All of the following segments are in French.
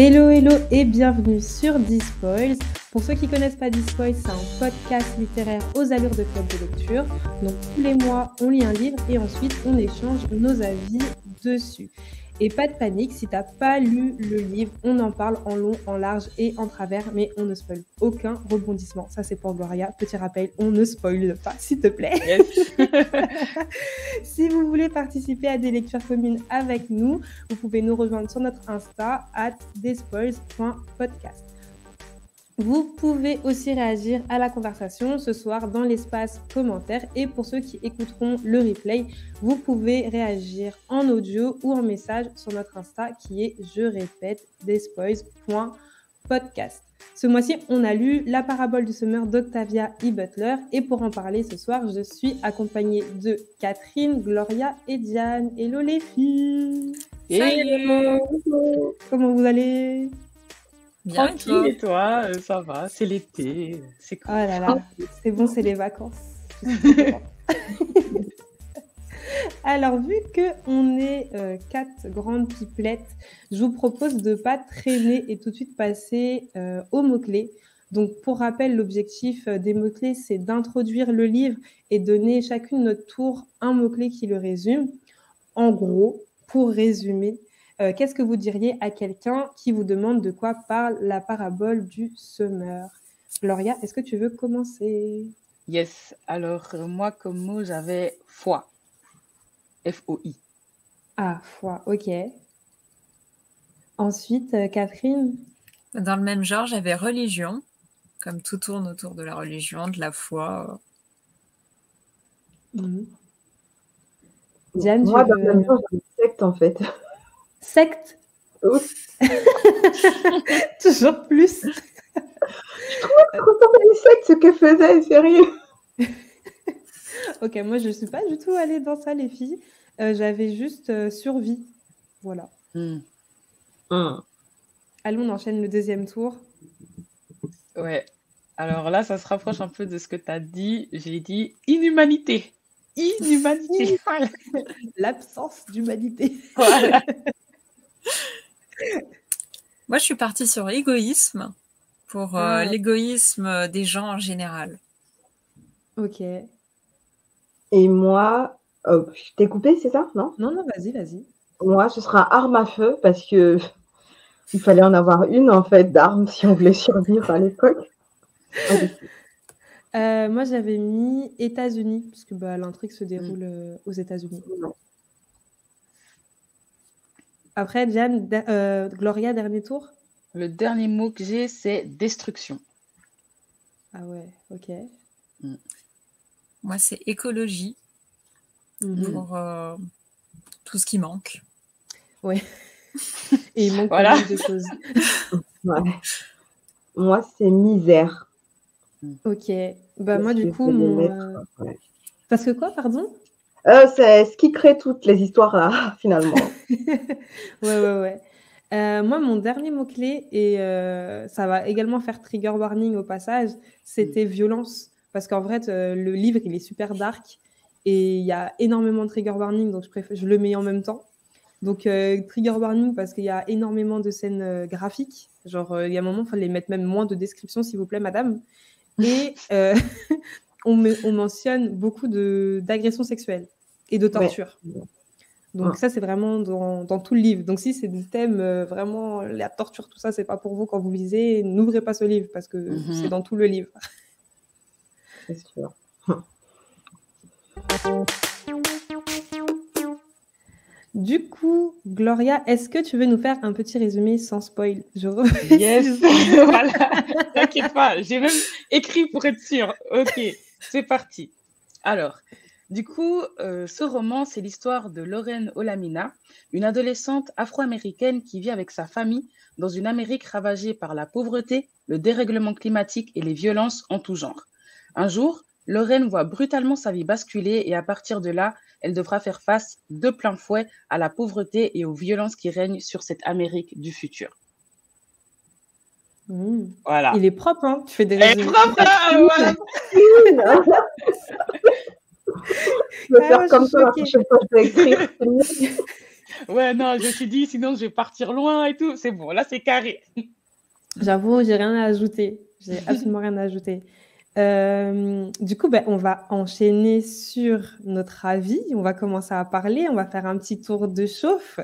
Hello, hello et bienvenue sur Dispoils. Pour ceux qui ne connaissent pas Dispoils, c'est un podcast littéraire aux allures de club de lecture. Donc tous les mois, on lit un livre et ensuite on échange nos avis dessus. Et pas de panique, si t'as pas lu le livre, on en parle en long, en large et en travers, mais on ne spoil aucun rebondissement. Ça, c'est pour Gloria. Petit rappel, on ne spoil pas, s'il te plaît. si vous voulez participer à des lectures communes avec nous, vous pouvez nous rejoindre sur notre Insta, at despoils.podcast. Vous pouvez aussi réagir à la conversation ce soir dans l'espace commentaire et pour ceux qui écouteront le replay, vous pouvez réagir en audio ou en message sur notre Insta qui est, je répète, despoils.podcast. Ce mois-ci, on a lu La parabole du semeur d'Octavia E. Butler et pour en parler ce soir, je suis accompagnée de Catherine, Gloria et Diane. Hello les filles Hello Comment vous allez? Bien, Tranquille, et toi, euh, ça va, c'est l'été, c'est cool. Oh là là, c'est bon, c'est les vacances. Alors, vu qu'on est euh, quatre grandes pipelettes, je vous propose de ne pas traîner et tout de suite passer euh, aux mots-clés. Donc, pour rappel, l'objectif des mots-clés, c'est d'introduire le livre et donner chacune notre tour un mot-clé qui le résume. En gros, pour résumer, euh, qu'est-ce que vous diriez à quelqu'un qui vous demande de quoi parle la parabole du semeur? Gloria, est-ce que tu veux commencer? Yes. Alors, euh, moi, comme mot, j'avais foi. F-O-I. Ah, foi, ok. Ensuite, euh, Catherine? Dans le même genre, j'avais religion, comme tout tourne autour de la religion, de la foi. Mhm. Diane, moi, dans le même genre, j'avais secte, en fait. Secte Toujours plus. Je trouve trop les sectes ce que faisait, sérieux. ok, moi je ne suis pas du tout allée dans ça, les filles. Euh, j'avais juste euh, survie. Voilà. Hmm. Hmm. Allons, on enchaîne le deuxième tour. Ouais. Alors là, ça se rapproche un peu de ce que tu as dit. J'ai dit inhumanité. Inhumanité. L'absence d'humanité. Voilà. Moi, je suis partie sur égoïsme pour euh, l'égoïsme des gens en général. Ok. Et moi, oh, je t'ai coupé, c'est ça? Non? Non, non, vas-y, vas-y. Moi, ce sera arme à feu parce que il fallait en avoir une en fait d'armes si on voulait survivre à l'époque. Euh, moi, j'avais mis États-Unis parce que bah, l'intrigue se déroule mm. euh, aux États-Unis. Après, Diane, euh, Gloria, dernier tour? Le dernier mot que j'ai, c'est destruction. Ah ouais, ok. Mm. Moi, c'est écologie mhm. pour euh, tout ce qui manque. Oui. Et il manque voilà. de choses. Moi, c'est misère. Ok. Bah, moi, du coup, mon. Euh, parce que quoi, pardon? Euh, c'est ce qui crée toutes les histoires là, finalement. ouais, ouais, ouais. Euh, moi, mon dernier mot-clé, et euh, ça va également faire trigger warning au passage, c'était mm. violence. Parce qu'en vrai, le livre, il est super dark et il y a énormément de trigger warning, donc je, préfère, je le mets en même temps. Donc, trigger warning parce qu'il y a énormément de scènes graphiques. Genre, il y a un moment, il fallait mettre même moins de description, s'il vous plaît, madame. Et on, on, mentionne beaucoup d'agressions sexuelles et de torture. Donc ça, c'est vraiment dans, dans, tout le livre. Donc si c'est des thèmes euh, vraiment, la torture, tout ça, c'est pas pour vous quand vous lisez, n'ouvrez pas ce livre parce que mhm. c'est dans tout le livre. C'est sûr. Du coup, Gloria, est-ce que tu veux nous faire un petit résumé sans spoil? Je Yes, voilà. T'inquiète pas, j'ai même écrit pour être sûre. Ok, c'est parti. Alors, du coup, euh, ce roman, c'est l'histoire de Lorraine Olamina, une adolescente afro-américaine qui vit avec sa famille dans une Amérique ravagée par la pauvreté, le dérèglement climatique et les violences en tout genre. Un jour, Lorraine voit brutalement sa vie basculer et à partir de là, elle devra faire face de plein fouet à la pauvreté et aux violences qui règnent sur cette Amérique du futur. Mmh. Voilà. Il est propre, hein Tu fais des Il est propre, hein je vais faire comme ça, je vais écrire. ouais, non, je me suis dit, sinon je vais partir loin et tout. C'est bon, là, c'est carré. J'avoue, j'ai rien à ajouter. J'ai absolument rien à ajouter. Euh, du coup, ben, on va enchaîner sur notre avis. On va commencer à parler. On va faire un petit tour de chauffe.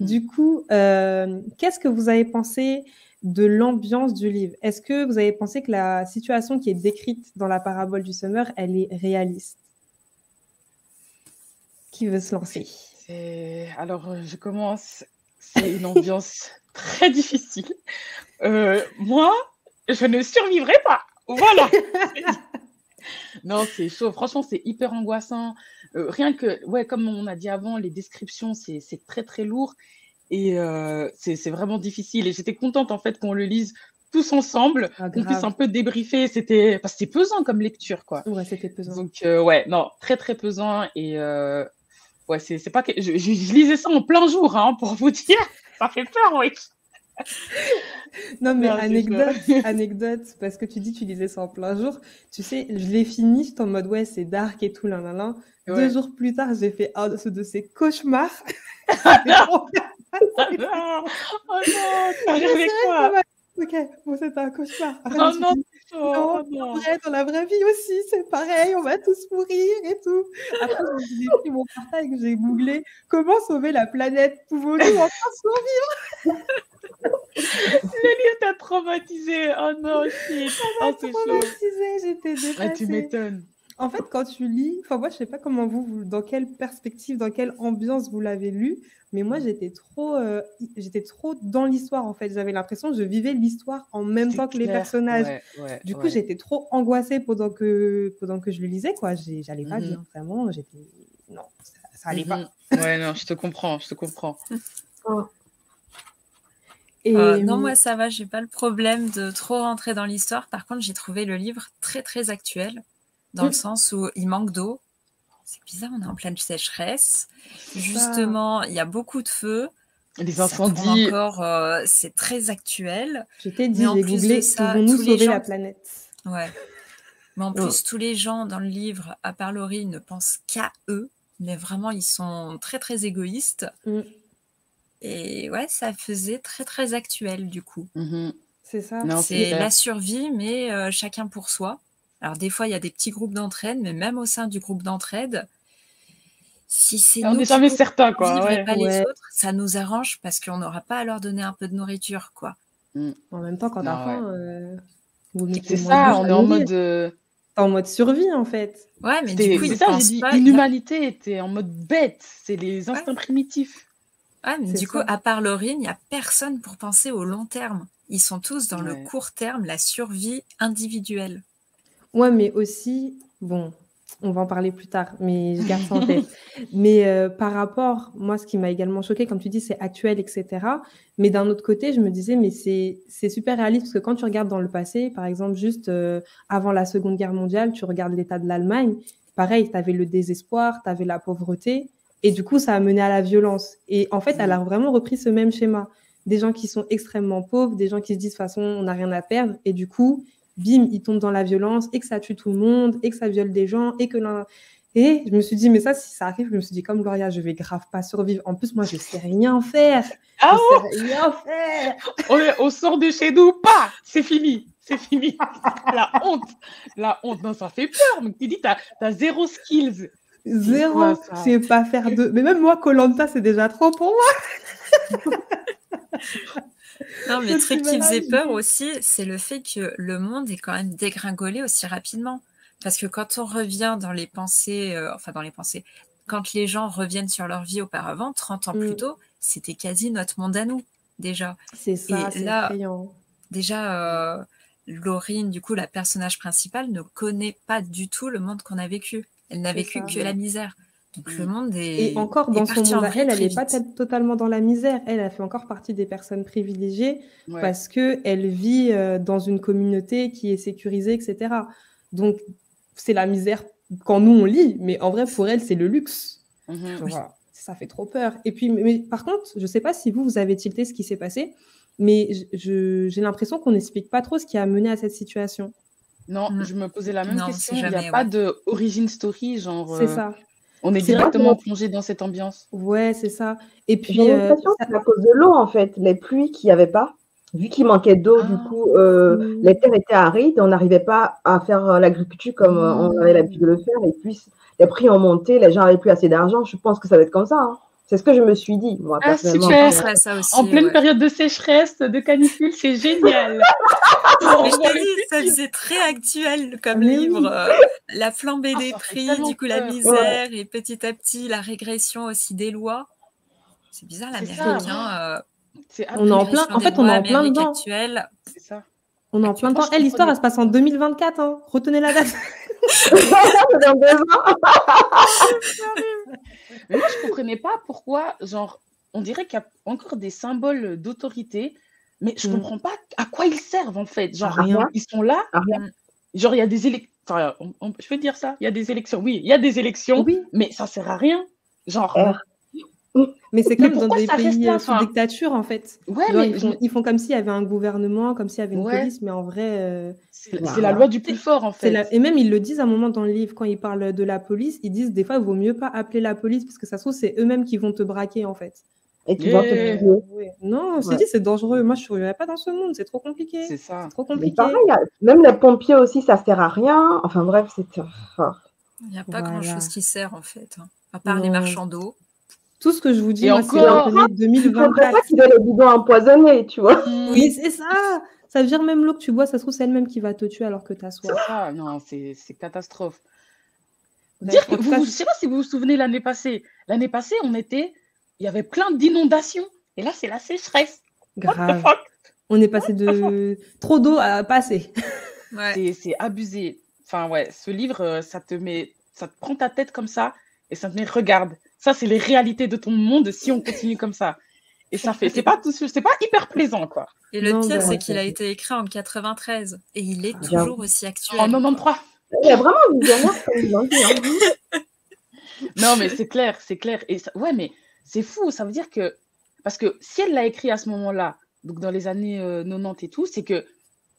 Du coup, euh, qu'est-ce que vous avez pensé de l'ambiance du livre Est-ce que vous avez pensé que la situation qui est décrite dans la parabole du semeur, elle est réaliste? Qui veut se lancer? Alors, je commence. C'est une ambiance très difficile. Euh, moi, je ne survivrai pas. Voilà. non, c'est chaud. Franchement, c'est hyper angoissant. Euh, rien que, ouais, comme on a dit avant, les descriptions, c'est très, très lourd. Et euh, c'est vraiment difficile. Et j'étais contente, en fait, qu'on le lise tous ensemble, ah, qu'on puisse un peu débriefer. C'était parce que pesant comme lecture, quoi. Ouais, c'était pesant. Donc, euh, ouais, non, très, très pesant. Et ouais, c'est pas que. Je, je, lisais ça en plein jour, hein, pour vous dire. Ça fait peur, oui. non, mais anecdote, anecdote, parce que tu dis tu lisais ça en plein jour. Tu sais, je l'ai fini, j'étais en mode ouais, c'est dark et tout, là, là, là. Deux jours plus tard, j'ai fait un de ces cauchemars. oh non, oh non, avec quoi Ok, bon, c'est un cauchemar. oh non, oh, non. Vrai, dans la vraie vie aussi, c'est pareil, on va tous mourir et tout. Après, j'ai pris mon portail que j'ai googlé comment sauver la planète? Pouvons-nous enfin survivre? Le livre t'a traumatisé. Oh non, shit. Oh, traumatisé, j'étais dépassée. Ah, tu m'étonnes. En fait, quand tu lis, enfin moi je sais pas comment vous, dans quelle perspective, dans quelle ambiance vous l'avez lu, mais moi j'étais trop, euh, j'étais trop dans l'histoire en fait. J'avais l'impression que je vivais l'histoire en même temps que les personnages. du coup, j'étais trop angoissée pendant que pendant que je le lisais quoi. J'allais pas bien, vraiment. J'étais non, ça, ça allait pas. Mhm. Ouais non, je te comprends, je te comprends. Oh. Euh, non, moi ça va, j'ai pas le problème de trop rentrer dans l'histoire. Par contre, j'ai trouvé le livre très très actuel, dans le sens où il manque d'eau. C'est bizarre, on est en pleine sécheresse. Justement, il y a beaucoup de feu. Les incendies. Encore, euh, c'est très actuel. Je t'ai dit, j'ai googlé, nous sauver la planète Ouais. Mais en plus, tous les gens dans le livre, à part Laurie, ne pensent qu'à eux. Mais vraiment, ils sont très très égoïstes. Mm. Et ouais, ça faisait très très actuel du coup. Mmh c'est ça. C'est la survie, mais euh, chacun pour soi. Alors des fois, il y a des petits groupes d'entraide, mais même au sein du groupe d'entraide, si c'est on n'est jamais certain quoi. pas les autres, ça nous arrange parce qu'on n'aura pas à leur donner un peu de nourriture quoi. Mmh. En même temps, quand t'as faim, euh, c'est ça, on est en mode euh, en mode survie en fait. Ouais, mais du coup, c'est ça, j'ai dit, l'humanité était en mode bête, c'est les instincts primitifs. Ah, mais du coup, à part Laurine, il n'y a personne pour penser au long terme. Ils sont tous dans le court terme, la survie individuelle. Ouais, mais aussi, bon, on va en parler plus tard, mais je garde ça en tête. mais euh, par rapport, moi, ce qui m'a également choqué, comme tu dis, c'est actuel, etc. Mais d'un autre côté, je me disais, mais c'est super réaliste parce que quand tu regardes dans le passé, par exemple, juste euh, avant la Seconde Guerre mondiale, tu regardes l'état de l'Allemagne, pareil, tu avais le désespoir, tu avais la pauvreté. Et du coup, ça a mené à la violence. Et en fait, elle a vraiment repris ce même schéma. Des gens qui sont extrêmement pauvres, des gens qui se disent de toute façon, on n'a rien à perdre. Et du coup, bim, ils tombent dans la violence et que ça tue tout le monde et que ça viole des gens et que l'un. Et je me suis dit, mais ça, si ça arrive, je me suis dit, comme Gloria, je vais grave pas survivre. En plus, moi, je sais rien faire. Ah je sais rien faire. On, on sort de chez nous, pas, c'est fini. C'est fini. la honte. La honte. Non, ça fait peur. Donc, tu dis, tu as, zéro skills. Zéro, c'est pas faire de. Mais même moi, Colanta, c'est déjà trop pour moi. non, mais le truc qui faisait peur aussi, c'est le fait que le monde est quand même dégringolé aussi rapidement. Parce que quand on revient dans les pensées, euh, enfin dans les pensées, quand les gens reviennent sur leur vie auparavant, 30 ans plus mm. tôt, c'était quasi notre monde à nous, déjà. C'est ça, c'est là, déjà, euh, Laurine, du coup, la personnage principale, ne connaît pas du tout le monde qu'on a vécu. Elle n'a vécu que la misère. Donc le mm. monde est. Et encore dans son monde, elle, elle n'est pas totalement dans la misère. Elle, a fait encore partie des personnes privilégiées parce que elle vit euh, dans une communauté qui est sécurisée, etc. Donc c'est la misère quand nous on lit, mais en vrai pour elle c'est le luxe. Mhm. Ça fait trop peur. Et puis, mais, par contre, je ne sais pas si vous vous avez tilté ce qui s'est passé, mais j'ai l'impression qu'on n'explique pas trop ce qui a mené à cette situation. Non, mm. je me posais la même question. il n'y a pas de origin story, genre. C'est euh, ça. On est directement vrai. plongé dans cette ambiance. Ouais, c'est ça. Et puis, J'ai euh, l'impression ça- que c'est à cause de l'eau, en fait, les pluies qu'il n'y avait pas. Vu qu'il manquait d'eau, du Ah. coup, euh, Mm. les terres étaient arides, on n'arrivait pas à faire euh, l'agriculture comme on avait l'habitude de le faire. Et puis, les prix ont monté, les gens n'avaient plus assez d'argent. Je pense que ça va être comme ça. hein. C'est ce que je me suis dit, moi, Ah, personnellement. super. À ça aussi. En pleine ouais. période de sécheresse, de canicule, c'est génial. Mais je t'ai dit, ça faisait très actuel comme Oui. livre. euh, la flambée Ah, des ça prix, du coup la misère et petit à petit la régression aussi des lois. C'est bizarre ça. l'américain. euh, C'est On est en plein- en fait, on est en plein dedans. actuelle. c'est ça. on est en plein temps. je Eh, l'histoire, elle se passe en 2024. Hein. Retenez la date. Mais moi, je comprenais pas pourquoi, genre, on dirait qu'il y a encore des symboles d'autorité, mais je Mm. comprends pas à quoi ils servent en fait. Genre, rien. ils sont là, rien. genre, il y a des élections. Enfin, je peux dire ça Il y a des élections. Oui, il y a des élections, Oui, mais ça sert à rien. Genre, Eh, mais c'est Mais comme dans des pays là, euh, sous enfin dictature, en fait. ouais, Genre, mais ils, font, ils font comme s'il y avait un gouvernement, comme s'il y avait une Ouais. police, mais en vrai, euh, c'est c'est Voilà. la loi du plus fort en c'est fait. la... Et même, ils le disent à un moment dans le livre, quand ils parlent de la police, ils disent des fois, il vaut mieux pas appeler la police, parce que ça se trouve, c'est eux-mêmes qui vont te braquer, en fait. Et tu vas te. Non, Ouais. dit, c'est dangereux. Moi, je ne survivrai pas dans ce monde, c'est trop compliqué. C'est ça. C'est trop Mais compliqué. pareil, même les pompiers aussi, ça sert à rien. Enfin bref, c'est. enfin, Il n'y a pas Voilà. grand-chose qui sert en fait. hein. À part les marchands d'eau. Tout ce que je vous dis, moi, c'est faudrait 2024. pas qu'ils aient les bidons empoisonnés, tu vois. Oui, c'est ça. Ça veut dire même l'eau que tu bois, ça se trouve, c'est elle-même qui va te tuer alors que tu as C'est soif. ça, non, c'est c'est catastrophe. Bref, Dire que vous, je sais pas si vous vous souvenez l'année passée. L'année passée, on était, il y avait plein d'inondations. Et là, c'est la sécheresse. What the grave. fuck? On est passé de trop d'eau à pas assez. Ouais. C'est c'est abusé. Enfin, ouais, ce livre, euh, ça te met, ça te prend ta tête comme ça et ça te met, regarde, ça, c'est les réalités de ton monde si on continue comme ça. Et ça fait, c'est pas tout, c'est pas hyper plaisant, quoi. Et le Non, pire, c'est qu'il a été écrit en 93 et il est toujours aussi actuel. En 93. Il vraiment visionnaire, comme ils l'ont dit. hein. Non, mais c'est clair, c'est clair. Et ça- ouais, mais c'est fou. Ça veut dire que, parce que si elle l'a écrit à ce moment-là, donc dans les années euh, 90 et tout, c'est que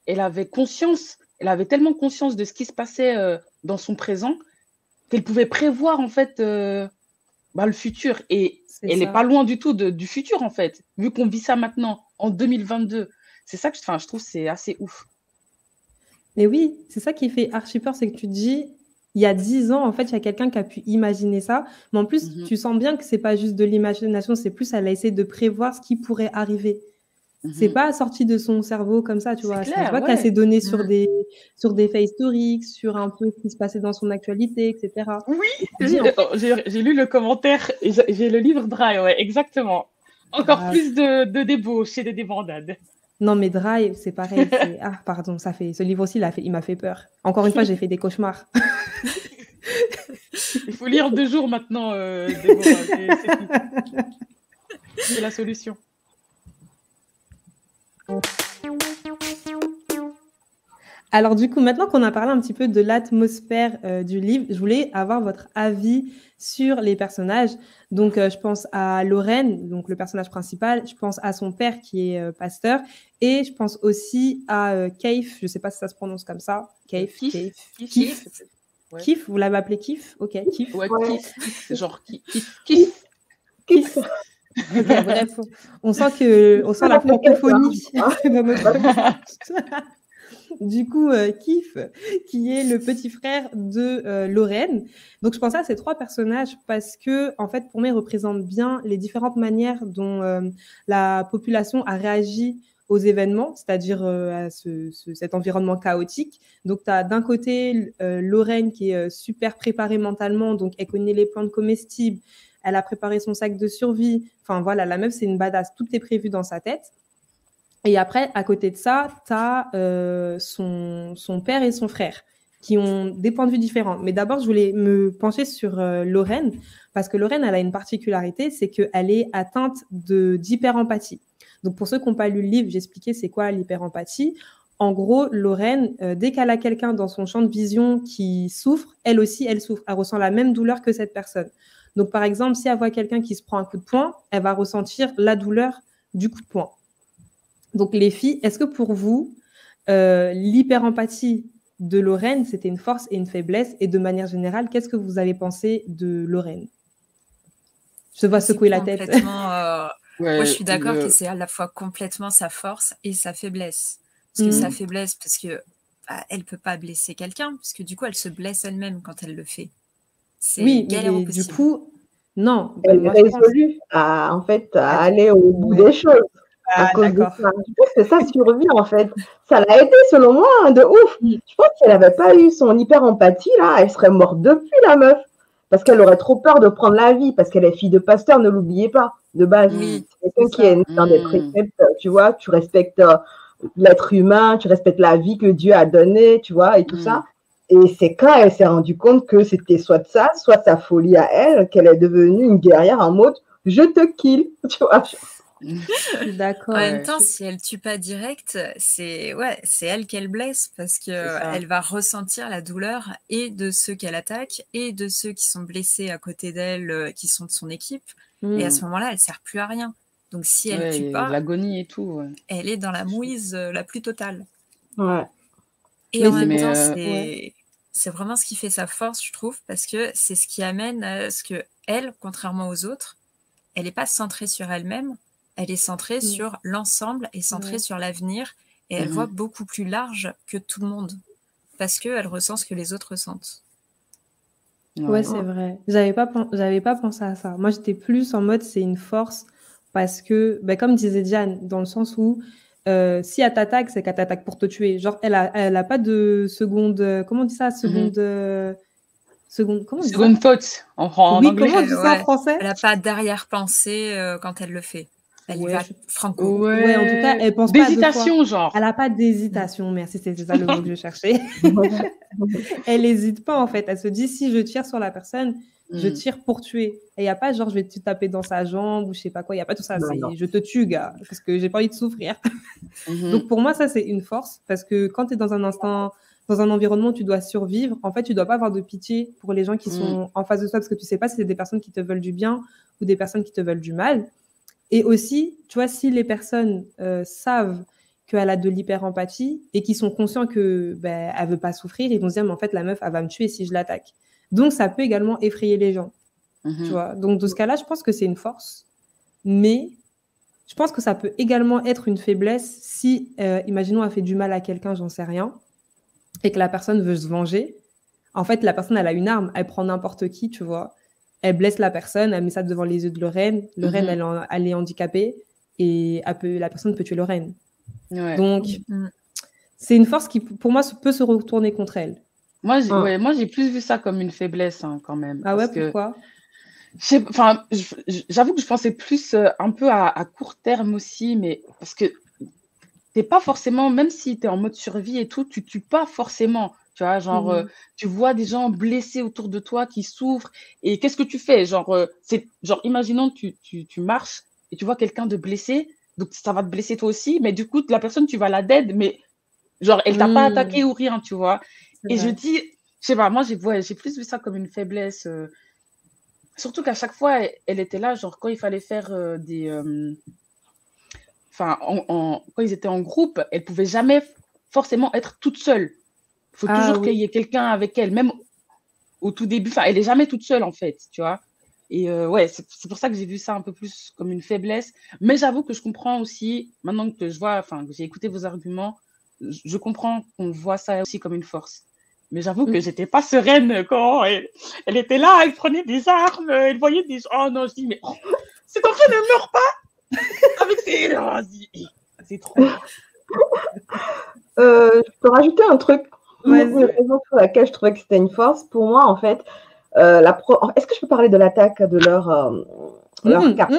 elle avait conscience, elle avait tellement conscience de ce qui se passait euh, dans son présent qu'elle pouvait prévoir en fait euh, bah, le futur. Et elle n'est pas loin du tout de- du futur en fait, vu qu'on vit ça maintenant en 2022. C'est ça que je trouve c'est assez ouf. Mais oui, c'est ça qui fait archi peur, c'est que tu te dis, il y a dix ans, en fait, il y a quelqu'un qui a pu imaginer ça. Mais en plus, Mhm. tu sens bien que c'est pas juste de l'imagination, c'est plus elle a essayé de prévoir ce qui pourrait arriver. C'est Mhm. pas sorti de son cerveau comme ça, tu vois. C'est clair, pas ouais. qu'elle s'est donnée sur Mhm. des, sur des faits historiques, sur un peu ce qui se passait dans son actualité, etc. Oui, dis, j'ai en fait- lu le commentaire j'ai le livre Dry, ouais, exactement. Encore Grave. plus de, de débauche et de débandade. Non, mais Drive, c'est pareil. Ah, pardon, ça fait. Ce livre aussi, il fait... il m'a fait peur. Encore une fois, j'ai fait des cauchemars. Il faut lire deux jours maintenant, euh. C'est la solution. Alors du coup, maintenant qu'on a parlé un petit peu de l'atmosphère euh, du livre, je voulais avoir votre avis sur les personnages. Donc, euh, je pense à Lorraine, donc le personnage principal. Je pense à son père qui est euh, pasteur, et je pense aussi à euh, Keif. Je ne sais pas si ça se prononce comme ça. Keif, Kif. Keif, Kif. Ouais. Kif. Vous l'avez appelé Kif Ok, Kif. Ouais, Ouais. c'est genre kiff, kiff. Kif. Bref, on sent que, on sent la francophonie. dans notre- du coup, euh, Kif, qui est le petit frère de euh, Lorraine. Donc, je pensais à ces trois personnages parce que, en fait, pour moi, ils représentent bien les différentes manières dont euh, la population a réagi aux événements, c'est-à-dire à ce- ce- cet environnement chaotique. Donc, tu as d'un côté Lorraine qui est super préparée mentalement, donc elle connaît les plantes comestibles, elle a préparé son sac de survie. Enfin, voilà, la meuf, c'est une badass. Tout est prévu dans sa tête. Et après, à côté de ça, tu as son, père et son frère qui ont des points de vue différents. Mais d'abord, je voulais me pencher sur euh, Lorraine, parce que Lorraine, elle a une particularité, c'est qu'elle est atteinte d'hyper-empathie. Donc, pour ceux qui n'ont pas lu le livre, j'expliquais c'est quoi l'hyper-empathie. En gros, Lorraine, euh, dès qu'elle a quelqu'un dans son champ de vision qui souffre, elle aussi, elle souffre. Elle ressent la même douleur que cette personne. Donc, par exemple, si elle voit quelqu'un qui se prend un coup de poing, elle va ressentir la douleur du coup de poing. Donc, les filles, est-ce que pour vous, euh, l'hyper-empathie de Lorraine, c'était une force et une faiblesse? Et de manière générale, qu'est-ce que vous avez pensé de Lorraine? Je te vois secouer la tête. Euh, moi, je suis d'accord que c'est à la fois complètement sa force et sa faiblesse. Parce que sa mhm. faiblesse, parce que bah, elle peut pas blesser quelqu'un, parce que du coup, elle se blesse elle-même quand elle le fait. Oui, mais du coup, non. Elle est résolue à, en fait, à aller au bout des choses. Ah, à cause de ça. Je pense que ça survit, en fait. Ça l'a aidé, selon moi, hein, de ouf. Je pense qu'elle n'avait pas eu son hyper-empathie, là, elle serait morte depuis, la meuf. Parce qu'elle aurait trop peur de prendre la vie, parce qu'elle est fille de pasteur, ne l'oubliez pas, de base. Oui, quelqu'un qui est dans des mm. préceptes, tu vois, tu respectes euh, l'être humain, tu respectes la vie que Dieu a donnée, tu vois, et tout mm. ça. Et c'est quand elle s'est rendue compte que c'était soit ça, soit sa folie à elle, qu'elle est devenue une guerrière en mode je te kill, tu vois. D'accord. En même temps, si elle tue pas direct, c'est ouais, c'est elle qu'elle blesse parce que elle va ressentir la douleur et de ceux qu'elle attaque et de ceux qui sont blessés à côté d'elle, euh, qui sont de son équipe. Et à hmm. ce moment-là, elle sert plus à rien. Donc si elle tue pas, l'agonie et tout. Elle est dans la mouise euh, la plus totale. Ouais. Et en même temps, euh, c'est c'est vraiment ce qui fait sa force, je trouve, parce que c'est ce qui amène à ce que elle, contrairement aux autres, elle n'est pas centrée sur elle-même, elle est centrée mm. sur l'ensemble et centrée sur l'avenir et elle mm-hmm. voit beaucoup plus large que tout le monde parce qu'elle ressent ce que les autres ressentent. Ouais, c'est vrai. J'avais pas, j'avais pas pensé à ça. Moi, j'étais plus en mode c'est une force parce que, ben, comme disait Diane, dans le sens où euh, si elle t'attaque, c'est qu'elle t'attaque pour te tuer. Genre, elle a, elle a pas de seconde. Comment on dit ça? Seconde. Euh, seconde, comment seconde faute en, oui, Comment on dit ça en français? Elle n'a pas d'arrière-pensée euh, quand elle le fait. Elle ouais, va franco. Ouais. en tout cas, elle pense pas D'hésitation, genre. Elle n'a pas d'hésitation, merci, c'est ça le mot que je cherchais. elle n'hésite pas, en fait. Elle se dit, si je tire sur la personne, je mm. tire pour tuer. Et il n'y a pas genre, je vais te taper dans sa jambe ou je sais pas quoi. Il n'y a pas tout ça. C'est je te tue, gars, parce que j'ai pas envie de souffrir. Mm-hmm. Donc, pour moi, ça, c'est une force parce que quand tu es dans un instant dans un environnement où tu dois survivre, en fait, tu dois pas avoir de pitié pour les gens qui mm. sont en face de toi parce que tu sais pas si c'est des personnes qui te veulent du bien ou des personnes qui te veulent du mal. Et aussi, tu vois, si les personnes euh, savent qu'elle a de l'hyper-empathie et qui sont conscients que ben, elle veut pas souffrir, ils vont se dire, mais en fait, la meuf, elle va me tuer si je l'attaque. Donc, ça peut également effrayer les gens. Tu mhm. vois Donc, dans ce cas-là, je pense que c'est une force. Mais je pense que ça peut également être une faiblesse si, euh, imaginons, elle fait du mal à quelqu'un, j'en sais rien, et que la personne veut se venger. En fait, la personne, elle a une arme, elle prend n'importe qui, tu vois elle blesse la personne, elle met ça devant les yeux de Lorraine. Lorraine, mhm. elle, est handicapée et la personne peut tuer Lorraine. Donc, mm. c'est une force qui, pour moi, peut se retourner contre elle. Moi, j'ai, ah. moi, j'ai plus vu ça comme une faiblesse, hein, quand même. Ah ouais, pourquoi? Enfin, j'avoue que je pensais plus euh, un peu à, à, court terme aussi, mais parce que t'es pas forcément, même si tu es en mode survie et tout, tu tues pas forcément. Tu vois, genre, euh, mmh tu vois des gens blessés autour de toi qui souffrent. Et qu'est-ce que tu fais? Genre, euh, c'est genre, imaginons tu, tu, tu marches et tu vois quelqu'un de blessé, donc ça va te blesser toi aussi, mais du coup, la personne, tu vas la dead, mais genre, elle t'a pas mmh. attaqué ou rien, tu vois. Et je dis, je sais pas, moi, j'ai plus vu ça comme une faiblesse. Euh, surtout qu'à chaque fois, elle, était là, genre, quand il fallait faire des. Enfin, en, quand ils étaient en groupe, elle pouvait jamais forcément être toute seule faut ah toujours qu'il y ait quelqu'un avec elle, même au tout début. Enfin, elle est jamais toute seule en fait, tu vois. Et euh, ouais, c'est pour ça que j'ai vu ça un peu plus comme une faiblesse. Mais j'avoue que je comprends aussi, maintenant que je vois, enfin, que j'ai écouté vos arguments, je comprends qu'on voit ça aussi comme une force. Mais j'avoue que mm. j'étais pas sereine quand elle, était là, elle prenait des armes, elle voyait des. Oh non, je dis, mais oh, cet enfant ne meurt pas avec ses. Oh, c'est trop. Euh, je peux rajouter un truc une raison pour laquelle je trouvais que c'était une force, pour moi, en fait, euh, la est-ce que je peux parler de l'attaque de leur, euh, leur mmh, carte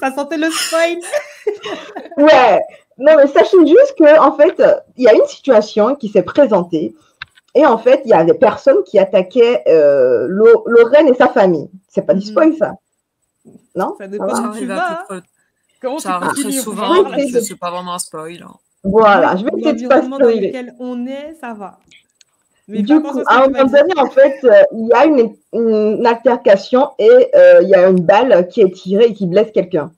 Ça sentait le spoil. ouais. Non, mais sachez juste que en fait, il y a une situation qui s'est présentée. Et en fait, il y a des personnes qui attaquaient euh, Lorraine et sa famille. C'est pas du mmh. spoil, ça Non? Ça dépend ça tu vas. Comment ça arrive très souvent, c'est pas vraiment un spoil. Hein. Voilà, je vais essayer de pas spoiler. dans lequel on est, ça va. Mais du coup, à un moment donné, en fait, euh, il y a une, altercation et euh, il y a une balle qui est tirée et qui blesse quelqu'un.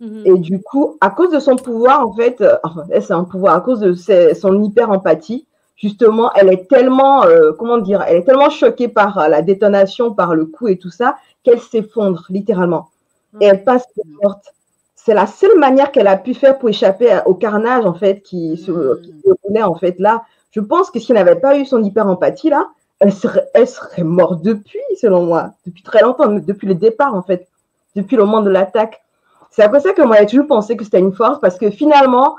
Mhm. Et du coup, à cause de son pouvoir, en fait, euh, enfin, c'est un pouvoir, à cause de son hyper-empathie, justement, elle est tellement, comment dire, elle est tellement choquée par la détonation, par le coup et tout ça, qu'elle s'effondre, littéralement. Et elle passe porte. C'est la seule manière qu'elle a pu faire pour échapper au carnage, en fait, qui se, déroulait, en fait, là. Je pense que si elle n'avait pas eu son hyper-empathie, là, elle serait, elle serait morte depuis, selon moi, depuis très longtemps, depuis le départ, en fait, depuis le moment de l'attaque. C'est après ça que moi, j'ai toujours pensé que c'était une force parce que finalement,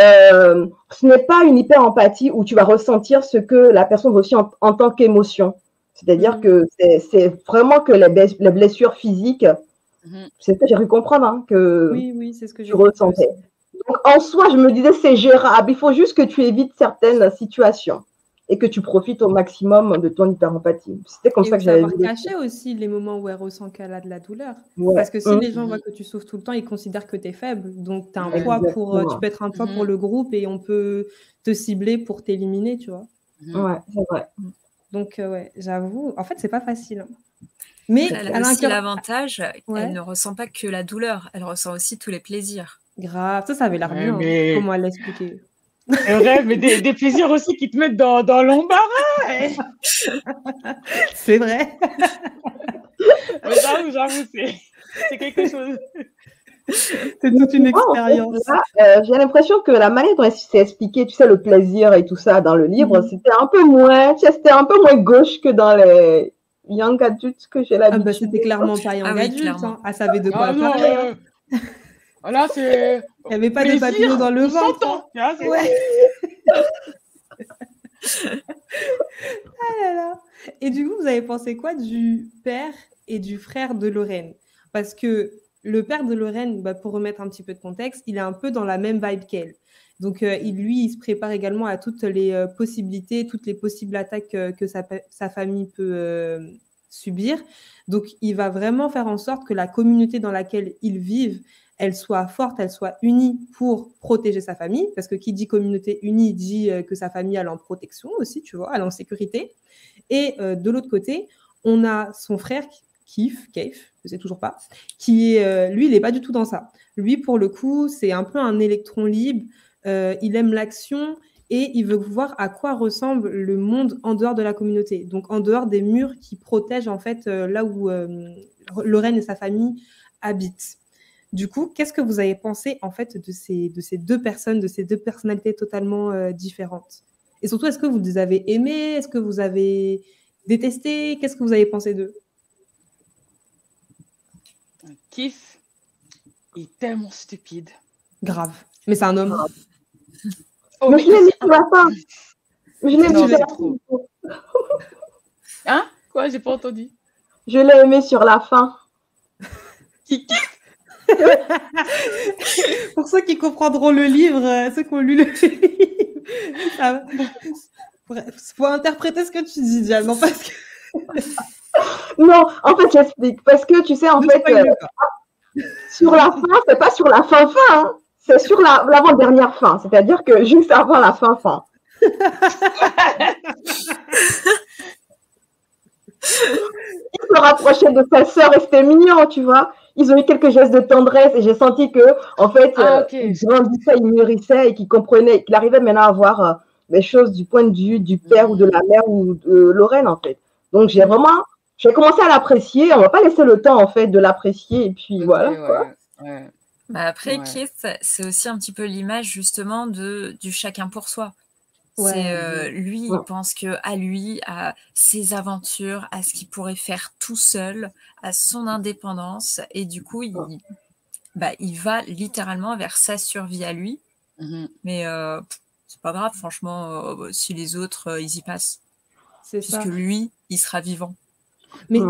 euh, ce n'est pas une hyper-empathie où tu vas ressentir ce que la personne ressent en, tant qu'émotion. C'est-à-dire mm. que c'est vraiment que les, blessures physiques, mm-hmm. c'est ce que j'ai pu comprendre, hein, que, oui, oui, ce que tu ressentais. Donc en soi, je me disais, c'est gérable. Il faut juste que tu évites certaines situations et que tu profites au maximum de ton hyper-empathie. C'était comme ça que j'avais vu. cacher aussi les moments où elle ressent qu'elle a de la douleur. Parce que si les gens voient que tu souffres tout le temps, ils considèrent que tu es faible. Donc, as un poids pour, euh, tu peux être un poids pour mhm. le groupe et on peut te cibler pour t'éliminer, tu vois. Mhm. Ouais, c'est vrai. Donc, euh, ouais, j'avoue. En fait, c'est pas facile. Hein. Mais elle a aussi l'avantage, elle ne ressent pas que la douleur, elle ressent aussi tous les plaisirs. Grave, ça, ça avait l'air bien. Hein, comment elle l'expliquait. Ouais, mais des, des, plaisirs aussi qui te mettent dans, dans l'embarras. c'est vrai. j'avoue, j'avoue, c'est quelque chose. C'est toute une expérience. Euh, j'ai l'impression que la manière dont elle s'est expliquée, tu sais, le plaisir et tout ça dans le livre, mhm. c'était un peu moins, tu sais, c'était un peu moins gauche que dans les Young Adults que j'ai l'habitude. Ah bah, c'était clairement pas Young ah Adults. Hein. Ah, ça avait de quoi ah, parler. Voilà, c'est. Il n'y avait pas de papillons dans le ventre. Hein. Ouais. ah là là. Et du coup, vous avez pensé quoi du père et du frère de Lorraine? Parce que le père de Lorraine, bah, pour remettre un petit peu de contexte, il est un peu dans la même vibe qu'elle. Donc, euh, il, lui, il se prépare également à toutes les euh, possibilités, toutes les possibles attaques euh, que sa, sa, famille peut subir. Donc, il va vraiment faire en sorte que la communauté dans laquelle ils vivent elle soit forte, elle soit unie pour protéger sa famille, parce que qui dit communauté unie dit euh, que sa famille est en protection aussi, tu vois, elle est en sécurité. Et euh, de l'autre côté, on a son frère Kif, Keif, je sais toujours pas, qui euh, lui, il n'est pas du tout dans ça. Lui, pour le coup, c'est un peu un électron libre. il aime l'action et il veut voir à quoi ressemble le monde en dehors de la communauté, donc en dehors des murs qui protègent en fait là où Lorraine et sa famille habitent. Du coup, qu'est-ce que vous avez pensé en fait de ces, de ces deux personnes, de ces deux personnalités totalement euh, différentes? Et surtout, est-ce que vous les avez aimées? Est-ce que vous avez détesté Qu'est-ce que vous avez pensé d'eux? Kiff est tellement stupide. Grave. Mais c'est un homme. Oh, je l'ai mis sur la fin. Je l'ai mis sur la fin. Hein? Quoi? J'ai pas entendu. Je l'ai aimé sur la fin. Qui Pour ceux qui comprendront le livre, euh, ceux qui ont lu le livre, ça... faut interpréter ce que tu dis, Diane, non parce que... non, en fait, j'explique. Parce que tu sais, en fait, euh, sur la fin, c'est pas sur la fin fin, hein. c'est sur l'avant-dernière fin. C'est-à-dire que juste avant la fin fin. Il se rapprochait de sa sœur et c'était mignon, tu vois ils ont eu quelques gestes de tendresse et j'ai senti que, en fait, ah, euh, ils grandissaient, ils mûrissaient et qu'ils comprenaient, qu'il arrivait maintenant à voir euh, les choses du point de vue du père ou de la mère ou de Lorraine, en fait. Donc, j'ai vraiment, j'ai commencé à l'apprécier. On va pas laisser le temps, en fait, de l'apprécier et puis voilà. Bah après, Keith, c'est aussi un petit peu l'image justement de, du chacun pour soi. C'est euh, lui, il pense que à lui, à ses aventures, à ce qu'il pourrait faire tout seul, à son indépendance, et du coup, il, bah, il va littéralement vers sa survie à lui. Mmh Mais euh, c'est pas grave, franchement, euh, si les autres, ils y passent. Puisque ça. lui, il sera vivant. Mais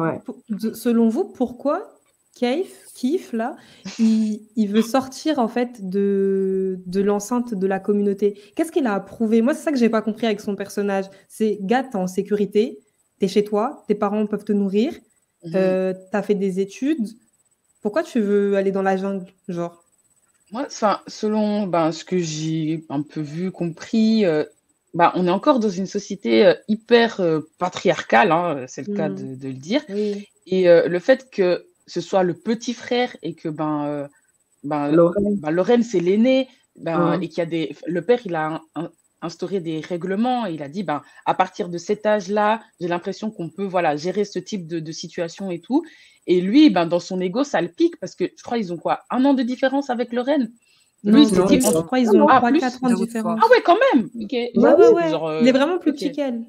selon vous, pourquoi Keif, Kif, là, il, veut sortir en fait de, de l'enceinte de la communauté. Qu'est-ce qu'il a approuvé? Moi, c'est ça que j'ai pas compris avec son personnage. C'est gars, t'es en sécurité, t'es chez toi, tes parents peuvent te nourrir, mhm. euh, t'as fait des études. Pourquoi tu veux aller dans la jungle, genre? Moi, selon ben, ce que j'ai un peu vu, compris, euh, ben, on est encore dans une société euh, hyper patriarcale, hein, c'est le cas mhm. de, le dire. Et le fait que ce soit le petit frère et que ben euh, ben, Lorraine, c'est l'aîné, ben, et qu'il y a des. Le père, il a instauré des règlements. il a dit, ben, à partir de cet âge-là, j'ai l'impression qu'on peut voilà, gérer ce type de, situation et tout. Et lui, ben, dans son ego, ça le pique parce que je crois qu'ils ont quoi Un an de différence avec Lorraine? Lui, non, je crois qu'ils ont 3-4 ans de différence. Ah ouais, quand même. Ouais, ouais, ouais. Euh, il est vraiment plus petit qu'elle.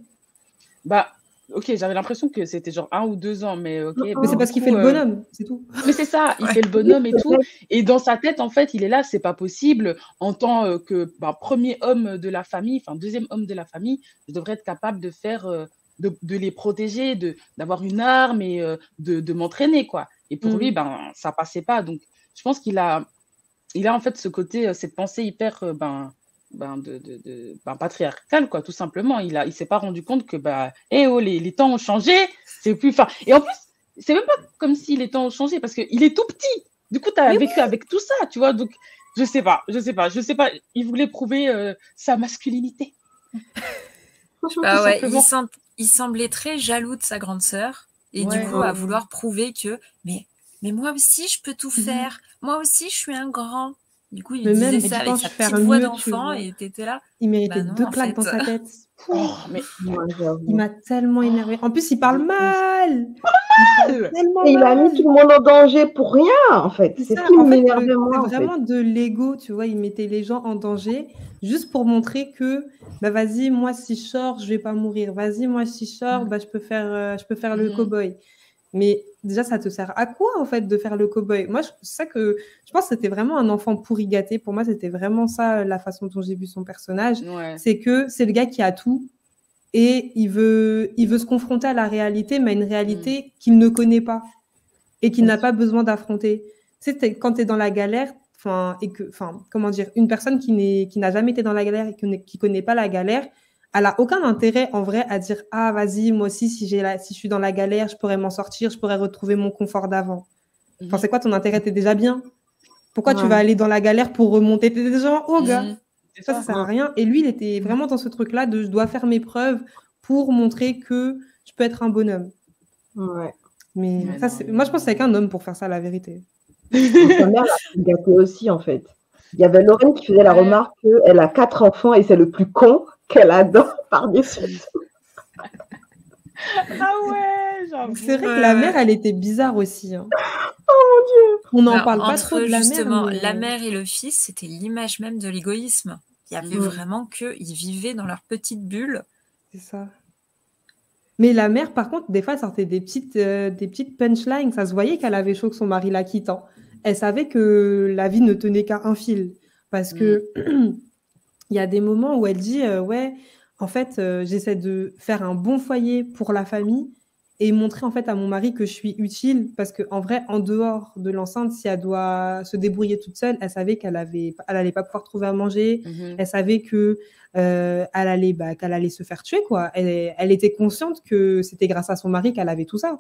Bah, ok, j'avais l'impression que c'était genre un ou deux ans, mais ok. Mais c'est parce qu'il fait le euh, bonhomme, c'est tout. Mais c'est ça, il fait le bonhomme et tout. Et dans sa tête, en fait, il est là, c'est pas possible. En tant euh, que bah, premier homme de la famille, enfin deuxième homme de la famille, je devrais être capable de faire, de, de, les protéger, de d'avoir une arme et de, de m'entraîner, quoi. Et pour lui, mm. ben, ça passait pas. Donc, je pense qu'il a il a en fait ce côté, euh, cette pensée hyper euh, ben, ben, de, de, ben, patriarcale, quoi, tout simplement. Il ne il s'est pas rendu compte que bah, eh oh, les, les temps ont changé, c'est plus. Enfin, et en plus, c'est même pas comme si les temps ont changé parce qu'il est tout petit. Du coup, tu as vécu avec tout ça, tu vois. Donc, je sais pas, je sais pas, je sais pas. Il voulait prouver euh, sa masculinité. Ah ouais, il, semblait très jaloux de sa grande sœur et du coup à vouloir prouver que mais mais moi aussi, je peux tout mhm. faire. Moi aussi, je suis un grand. Du coup, il mais disait même, ça avec sa petite voix d'enfant et t'étais là. Il méritait bah deux claques dans sa tête. Oh, mais... Il m'a tellement énervé. En plus, il parle mal. Il, parle mal. il a mis tout le monde en danger pour rien, en fait. C'est ce qui m'énerve moi. C'est vraiment de l'ego, tu vois. Il mettait les gens en danger juste pour montrer que, bah, vas-y, moi, si je sors, je vais pas mourir. Vas-y, moi, si je sors, mm. bah, je peux faire, euh, je peux faire le mm. cow-boy. Mais déjà, ça te sert à quoi, en fait, de faire le cow-boy? Moi, je, ça que, je pense que c'était vraiment un enfant pourri gâté. Pour moi, c'était vraiment ça, la façon dont j'ai vu son personnage. C'est que c'est le gars qui a tout et il veut, il veut se confronter à la réalité, mais à une réalité mm. qu'il ne connaît pas et qu'il n'a pas besoin d'affronter. Tu sais, quand tu es dans la galère, enfin, et que, enfin, comment dire, une personne qui n'a jamais été dans la galère et qui ne connaît pas la galère, elle a aucun intérêt en vrai à dire ah vas-y moi aussi si j'ai si je suis dans la galère je pourrais m'en sortir je pourrais retrouver mon confort d'avant. Enfin mhm. c'est quoi ton intérêt? T'es déjà bien. Pourquoi tu vas aller dans la galère pour remonter t'es déjà en haut gars? Mhm. ça ça sert à rien. Et lui il était vraiment dans ce truc là de je dois faire mes preuves pour montrer que je peux être un bonhomme. Ouais. Mais, ça c'est moi je pense c'est qu'un homme pour faire ça la vérité. Sa mère l'a aussi en fait. Il y avait Lorraine qui faisait la remarque qu'elle a quatre enfants et c'est le plus con qu'elle adore par-dessus Ah ouais, C'est vrai que la mère, elle était bizarre aussi. Hein. Oh mon dieu On n'en parle pas trop de la justement, mère. La mère et le fils, c'était l'image même de l'égoïsme. Il y avait vraiment que ils vivaient dans leur petite bulle. C'est ça. Mais la mère, par contre, des fois, elle sortait des petites, euh, des petites punchlines. Ça se voyait qu'elle avait chaud que son mari la quittant. Elle savait que la vie ne tenait qu'à un fil. Parce que mm. il y a des moments où elle dit euh, Ouais, en fait, euh, j'essaie de faire un bon foyer pour la famille et montrer en fait à mon mari que je suis utile parce que en vrai, en dehors de l'enceinte, si elle doit se débrouiller toute seule, elle savait qu'elle avait, elle allait pas pouvoir trouver à manger. Mhm. Elle savait que euh, elle allait, bah, qu'elle allait se faire tuer quoi. Elle, elle était consciente que c'était grâce à son mari qu'elle avait tout ça.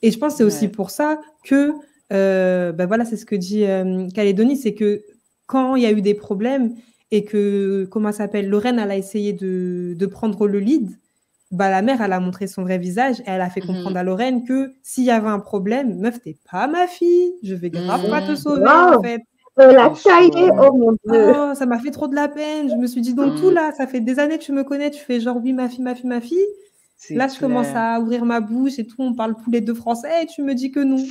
Et je pense que c'est aussi pour ça que, bah, voilà, c'est ce que dit Calédonie, c'est que quand il y a eu des problèmes, et que, comment s'appelle, Lorraine, elle a essayé de, de, prendre le lead, bah, la mère, elle a montré son vrai visage et elle a fait mhm. comprendre à Lorraine que s'il y avait un problème, meuf, t'es pas ma fille, je vais grave pas te sauver, en fait. Elle a taillé, oh mon dieu. Oh, ça m'a fait trop de la peine. Je me suis dit, donc tout mhm. là, ça fait des années que tu me connais, tu fais genre, oui, ma fille, ma fille, ma fille. Là, je commence à ouvrir ma bouche et tout, on parle tous les deux français et tu me dis que non.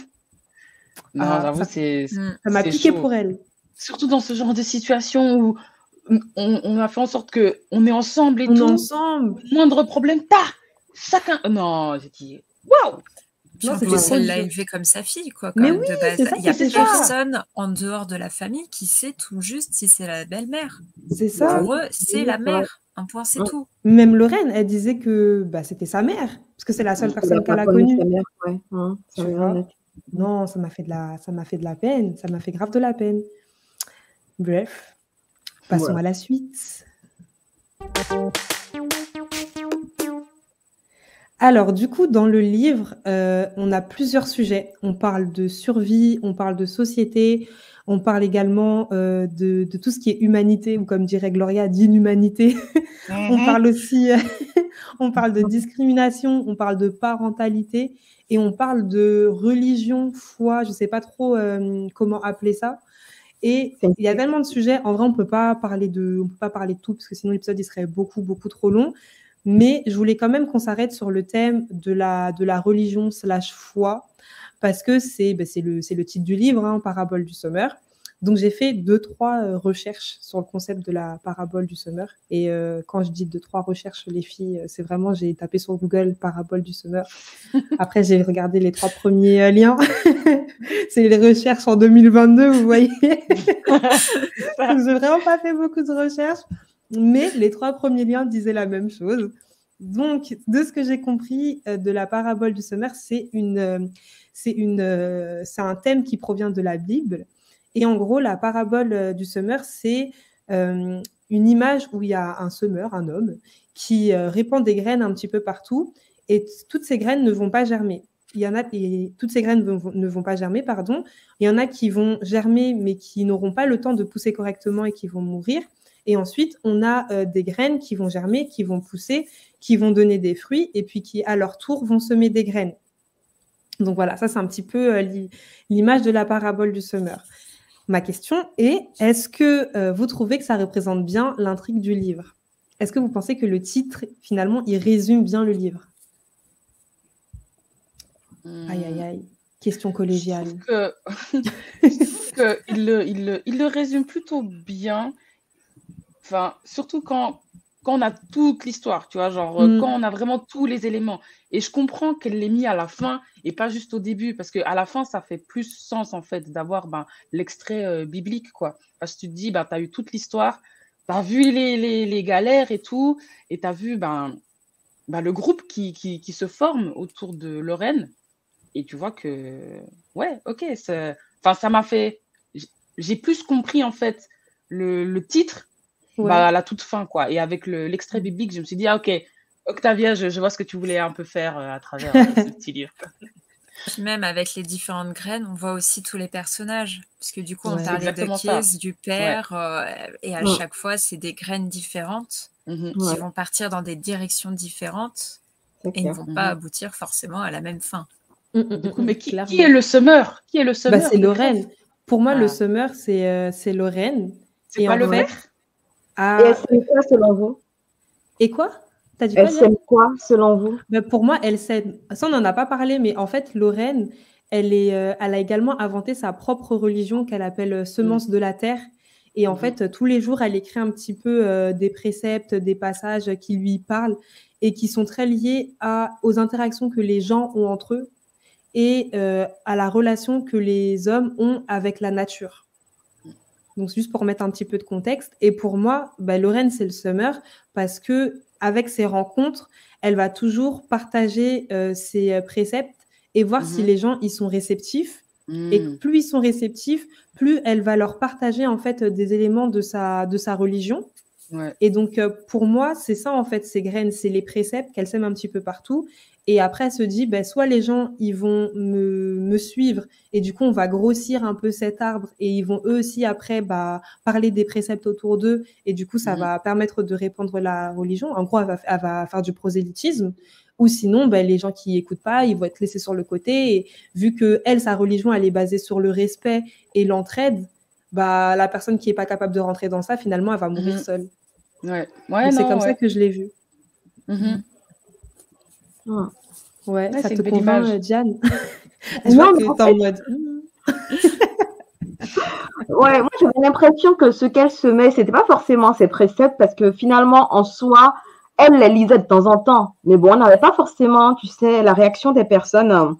Non, ah, ça, c'est. Ça m'a piqué pour elle. Surtout dans ce genre de situation où on, a fait en sorte que on est ensemble et on tout. ensemble. Moindre problème, pas chacun. Non, j'ai dit waouh. Non, c'est elle l'a élevé comme sa fille, quoi. Mais oui, Il n'y a personne en dehors de la famille qui sait tout juste si c'est la belle-mère. C'est ça. Pour eux, c'est la mère. Un point, c'est tout. Même Lorraine, elle disait que bah, c'était sa mère, parce que c'est la seule personne qu'elle a connue. non, ça m'a fait de la, ça m'a fait de la peine. Ça m'a fait grave de la peine. Bref. Passons à la suite. Alors, du coup, dans le livre, euh, on a plusieurs sujets. On parle de survie, on parle de société, on parle également euh, de, tout ce qui est humanité, ou comme dirait Gloria, d'inhumanité. on mhm. parle aussi, on parle de discrimination, on parle de parentalité, et on parle de religion, foi, je ne sais pas trop euh, comment appeler ça. Et il y a tellement de sujets. En vrai, on peut pas parler de, on peut pas parler de tout parce que sinon l'épisode il serait beaucoup beaucoup trop long. Mais je voulais quand même qu'on s'arrête sur le thème de la de la religion slash foi parce que c'est ben, c'est le c'est le titre du livre, hein, Parabole du Sommeur. Donc j'ai fait deux, trois euh, recherches sur le concept de la parabole du semeur. Et euh, quand je dis deux, trois recherches, les filles, euh, c'est vraiment, j'ai tapé sur Google parabole du semeur. Après, j'ai regardé les trois premiers liens. c'est les recherches en 2022, vous voyez. j'ai vraiment pas fait beaucoup de recherches. Mais les trois premiers liens disaient la même chose. Donc, de ce que j'ai compris de la parabole du semeur, c'est une, c'est une, c'est un thème qui provient de la Bible et en gros, la parabole euh, du semeur, c'est euh, une image où il y a un semeur, un homme, qui euh, répand des graines un petit peu partout, et toutes ces graines ne vont pas germer. Il y en a, toutes ces graines ne vont pas germer, pardon. Il y en a qui vont germer, mais qui n'auront pas le temps de pousser correctement et qui vont mourir. Et ensuite, on a des graines qui vont germer, qui vont pousser, qui vont donner des fruits, et puis qui, à leur tour, vont semer des graines. Donc voilà, ça c'est un petit peu l'image de la parabole du semeur. Ma question est, est-ce que euh, vous trouvez que ça représente bien l'intrigue du livre? Est-ce que vous pensez que le titre, finalement, il résume bien le livre? Aïe, aïe, aïe. Question collégiale. il, le, résume plutôt bien. Enfin, surtout quand, quand on a toute l'histoire, tu vois, genre mm. quand on a vraiment tous les éléments. Et je comprends qu'elle l'ait mis à la fin et pas juste au début, parce qu'à la fin, ça fait plus sens, en fait, d'avoir ben, l'extrait euh, biblique, quoi. Parce que tu te dis, ben, tu as eu toute l'histoire, tu as vu les, les, galères et tout, et tu as vu ben, ben, le groupe qui, qui, qui, se forme autour de Lorraine, et tu vois que, ouais, ok, enfin, ça m'a fait, j'ai plus compris, en fait, le, le titre bah, à la toute fin, quoi. Et avec l'extrait biblique, je me suis dit, ah, ok, Octavia, je, vois ce que tu voulais un peu faire euh, à travers euh, ce petit livre. Puis même avec les différentes graines, on voit aussi tous les personnages. Parce que du coup, on parlait de Kies, du père, euh, et à chaque fois, c'est des graines différentes mhm. qui vont partir dans des directions différentes et ne vont pas mhm. aboutir forcément à la même fin. Mm, mm, mm, mais qui, est le semeur? Qui est le semeur bah, C'est Lorraine. Pour moi, le semeur, c'est Lorraine. C'est pas le père? Ah. Et c'est quoi selon vous? Et quoi? Elle sème quoi, selon vous? Mais Pour moi, elle sème. Ça, on n'en a pas parlé, mais en fait, Lorraine, elle, est, euh, elle a également inventé sa propre religion qu'elle appelle euh, Semence de la Terre. Et en mm-hmm. fait, tous les jours, elle écrit un petit peu euh, des préceptes, des passages qui lui parlent et qui sont très liés à, aux interactions que les gens ont entre eux et à la relation que les hommes ont avec la nature. Donc, juste pour mettre un petit peu de contexte. Et pour moi, bah, Lorraine, c'est le summer parce que avec ses rencontres, elle va toujours partager euh, ses euh, préceptes et voir si mhm. les gens y sont réceptifs. Et hmm. plus ils sont réceptifs, plus elle va leur partager en fait des éléments de sa, de sa religion. Et donc euh, pour moi, c'est ça en fait, ces graines, c'est les préceptes qu'elle sème un petit peu partout. Et après, elle se dit, ben, soit les gens, ils vont me, me, suivre et du coup, on va grossir un peu cet arbre et ils vont eux aussi après bah, parler des préceptes autour d'eux et du coup, ça mhm. va permettre de répandre la religion. En gros, elle va, elle va faire du prosélytisme. Ou sinon, ben, les gens qui écoutent pas, ils vont être laissés sur le côté. Et vu que elle, sa religion, elle est basée sur le respect et l'entraide, bah, la personne qui est pas capable de rentrer dans ça, finalement, elle va mourir mhm. seule. Ouais. ouais c'est comme ça que je l'ai vu. Mhm. Ouais, ouais ça te convainc, euh, Diane Je non, que en mode... ouais, moi j'avais l'impression que ce qu'elle se met, c'était pas forcément ses préceptes parce que finalement, en soi, elle les lisait de temps en temps. Mais bon, on n'avait pas forcément, tu sais, la réaction des personnes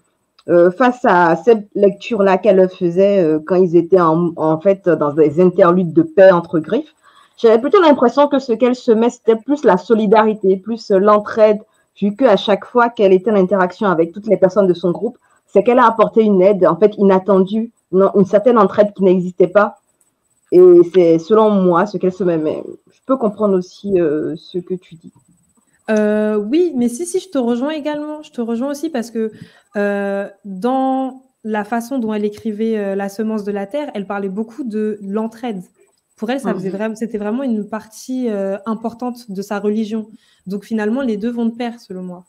euh, face à cette lecture-là qu'elle faisait euh, quand ils étaient en, en, fait dans des interludes de paix entre griffes. J'avais plutôt l'impression que ce qu'elle se met, c'était plus la solidarité, plus l'entraide, vu qu'à chaque fois qu'elle était en interaction avec toutes les personnes de son groupe, c'est qu'elle a apporté une aide, en fait, inattendue, une, certaine entraide qui n'existait pas. Et c'est selon moi ce qu'elle se met. Mais je peux comprendre aussi euh, ce que tu dis. Euh, oui, mais si, si, je te rejoins également. Je te rejoins aussi parce que euh, dans la façon dont elle écrivait La semence de la terre, elle parlait beaucoup de l'entraide. Pour elle, ça faisait vraiment, c'était vraiment une partie euh, importante de sa religion. Donc finalement, les deux vont de pair, selon moi.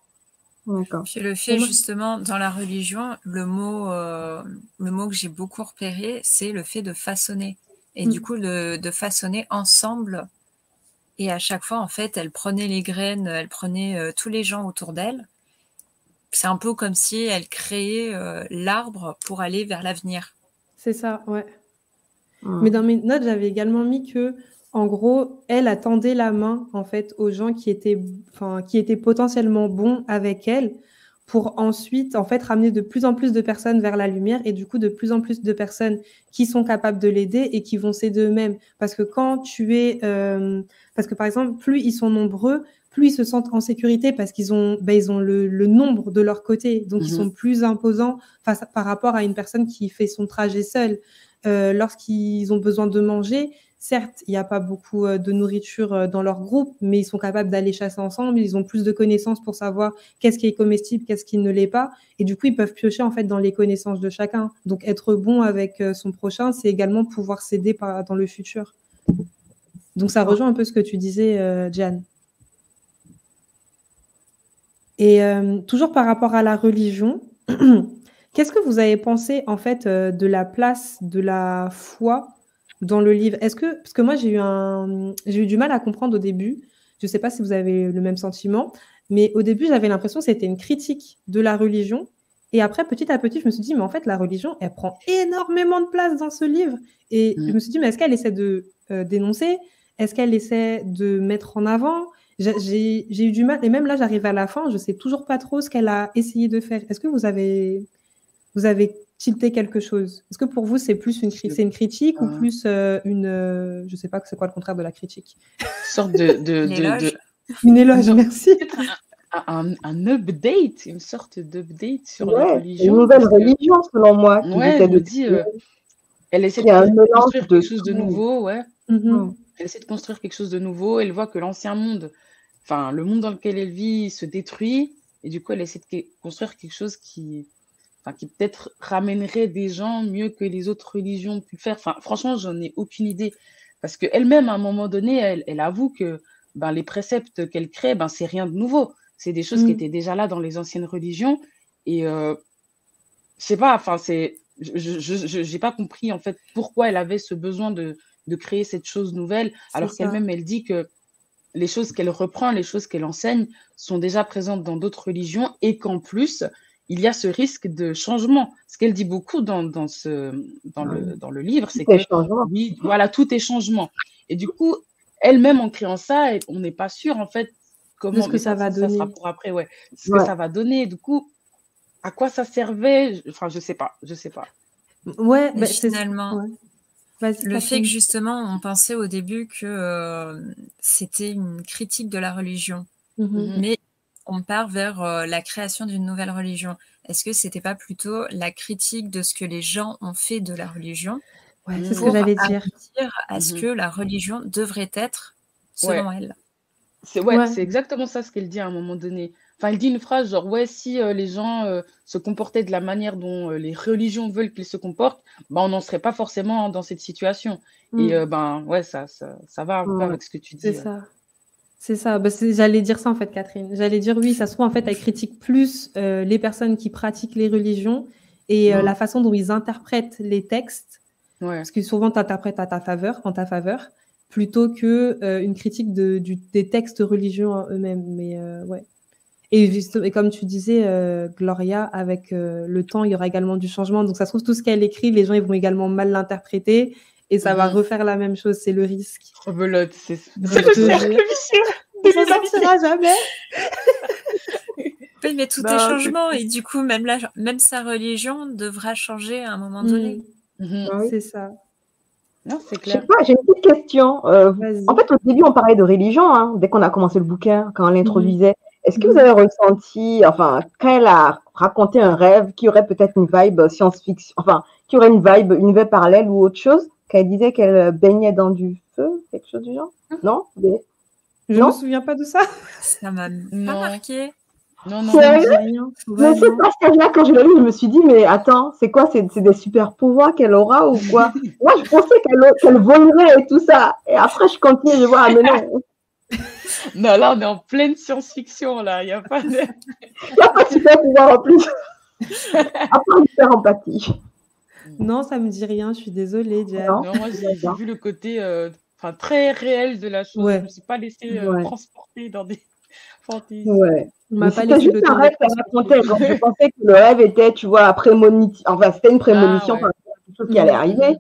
D'accord. Puis le fait justement dans la religion, le mot, euh, le mot que j'ai beaucoup repéré, c'est le fait de façonner. Et du coup, le, de façonner ensemble. Et à chaque fois, en fait, elle prenait les graines, elle prenait euh, tous les gens autour d'elle. C'est un peu comme si elle créait euh, l'arbre pour aller vers l'avenir. C'est ça, ouais. Mhm. Mais dans mes notes, j'avais également mis que, en gros, elle attendait la main, en fait, aux gens qui étaient, enfin, qui étaient potentiellement bons avec elle pour ensuite, en fait, ramener de plus en plus de personnes vers la lumière et du coup, de plus en plus de personnes qui sont capables de l'aider et qui vont s'aider eux-mêmes. Parce que quand tu es, euh, parce que par exemple, plus ils sont nombreux, plus ils se sentent en sécurité parce qu'ils ont, ben, ils ont le, le nombre de leur côté. Donc, ils Mhm. sont plus imposants face, par rapport à une personne qui fait son trajet seule. Euh, lorsqu'ils ont besoin de manger, certes, il n'y a pas beaucoup euh, de nourriture euh, dans leur groupe, mais ils sont capables d'aller chasser ensemble. Ils ont plus de connaissances pour savoir qu'est-ce qui est comestible, qu'est-ce qui ne l'est pas. Et du coup, ils peuvent piocher en fait dans les connaissances de chacun. Donc, être bon avec son prochain, c'est également pouvoir s'aider dans le futur. Donc, ça rejoint un peu ce que tu disais, euh, Jeanne. Et toujours par rapport à la religion, qu'est-ce que vous avez pensé en fait euh, de la place de la foi dans le livre? Est-ce que parce que moi j'ai eu un j'ai eu du mal à comprendre au début. Je ne sais pas si vous avez le même sentiment, mais au début j'avais l'impression que c'était une critique de la religion. Et après, petit à petit, je me suis dit, mais en fait, la religion, elle prend énormément de place dans ce livre. Et Mm. je me suis dit, mais est-ce qu'elle essaie de euh, dénoncer? Est-ce qu'elle essaie de mettre en avant? J'ai- eu du mal, et même là, j'arrive à la fin, je sais toujours pas trop ce qu'elle a essayé de faire. Est-ce que vous avez, vous avez tilté quelque chose Est-ce que pour vous, c'est plus une, cri- c'est une critique ou Ah. plus euh, une, euh, je sais pas c'est quoi le contraire de la critique? Sorte de, de, Une de- éloge. de- Une éloge, Non. merci. un, un, un update, une sorte d'update sur la Ouais, religion. une nouvelle que- religion, selon moi. Ouais, me dis, euh, Elle essaie de construire de quelque chose de nouveau, ouais. Mhm. Elle essaie de construire quelque chose de nouveau. Elle voit que l'ancien monde, enfin, le monde dans lequel elle vit se détruit. Et du coup, elle essaie de construire quelque chose qui, enfin, qui peut-être ramènerait des gens mieux que les autres religions ont pu le faire. Enfin, franchement, j'en ai aucune idée. Parce qu'elle-même, à un moment donné, elle, elle avoue que ben, les préceptes qu'elle crée, ben, c'est rien de nouveau. C'est des choses qui Mm. étaient déjà là dans les anciennes religions. Et euh, je sais pas, enfin, c'est, je, j'ai pas compris en fait pourquoi elle avait ce besoin de, de créer cette chose nouvelle, alors qu'elle-même elle dit que les choses qu'elle reprend, les choses qu'elle enseigne sont déjà présentes dans d'autres religions et qu'en plus il y a ce risque de changement. Ce qu'elle dit beaucoup dans, dans, ce, dans, le, dans le livre, c'est que oui, voilà, tout est changement. Et du coup, elle-même en créant ça, on n'est pas sûr en fait comment ce que ça va Ça sera donner. pour après, ouais. Ce Ouais. que ça va donner. Du coup, à quoi ça servait je- Enfin, je sais pas, je sais pas. Ouais, bah, finalement, ouais. Le fait que justement, on pensait au début que euh, c'était une critique de la religion, Mhm. Mhm. mais on part vers euh, la création d'une nouvelle religion. Est-ce que c'était pas plutôt la critique de ce que les gens ont fait de la religion Ouais, c'est ce que j'allais dire. à ce Mhm. que la religion devrait être selon elle? C'est ouais, Ouais. c'est exactement ça ce qu'elle dit à un moment donné. Enfin, elle dit une phrase genre ouais, si euh, les gens euh, se comportaient de la manière dont euh, les religions veulent qu'ils se comportent, ben on n'en serait pas forcément dans cette situation. Mm. Et euh, ben ouais, ça, ça, ça va un peu avec ce que tu dis. C'est euh. ça. C'est ça. Bah, J'allais dire ça en fait, Catherine. J'allais dire oui, ça se trouve en fait, elle critique plus euh, les personnes qui pratiquent les religions et euh, la façon dont ils interprètent les textes, Ouais. parce que souvent tu interprètes à ta faveur, en ta faveur, plutôt que euh, une critique de, du- des textes religieux en eux-mêmes. Mais ouais. Et, juste- et comme tu disais, Gloria, avec le temps, il y aura également du changement. Donc ça se trouve, tout ce qu'elle écrit, les gens ils vont également mal l'interpréter et ça va Mhm. refaire la même chose. C'est le risque. Rebelote, c'est le cercle vicieux Ça sortira jamais. Oui, mais tout Non, est changement et du coup, même, la, même sa religion devra changer à un moment donné. Mhm. Ah oui. C'est ça. Non, c'est Je sais clair. pas, j'ai une petite question. Euh, en fait, au début, on parlait de religion, hein, dès qu'on a commencé le bouquin, quand on l'introduisait. Est-ce que Mhm. vous avez ressenti, enfin, quand elle a raconté un rêve qui aurait peut-être une vibe science-fiction, enfin, qui aurait une vibe, une vie parallèle ou autre chose, quand elle disait qu'elle baignait dans du feu, quelque chose du genre Non? Des- Je ne me souviens pas de ça. Ça m'a pas marqué. Non, non, rien. Mais ce passage-là, quand je l'ai lu, je me suis dit, mais attends, c'est quoi? C'est des super pouvoirs qu'elle aura ou quoi? Moi, je pensais qu'elle volerait et tout ça. Et après, je continue, je vois, ah, mais non. non, là, on est en pleine science-fiction, là. Il n'y a pas de. Il n'y a pas de super pouvoir en plus. Après, faire empathie. Non, ça me dit rien, je suis désolée, Diane. Non, moi, j'ai vu le côté euh, très réel de la chose. Je ne me suis pas laissée euh, transporter dans des fantaisies. Ouais. C'était juste un rêve qu'elle racontait. je pensais que le rêve était, tu vois, prémonition. Enfin, c'était une prémonition, ah, quelque chose qui allait arriver.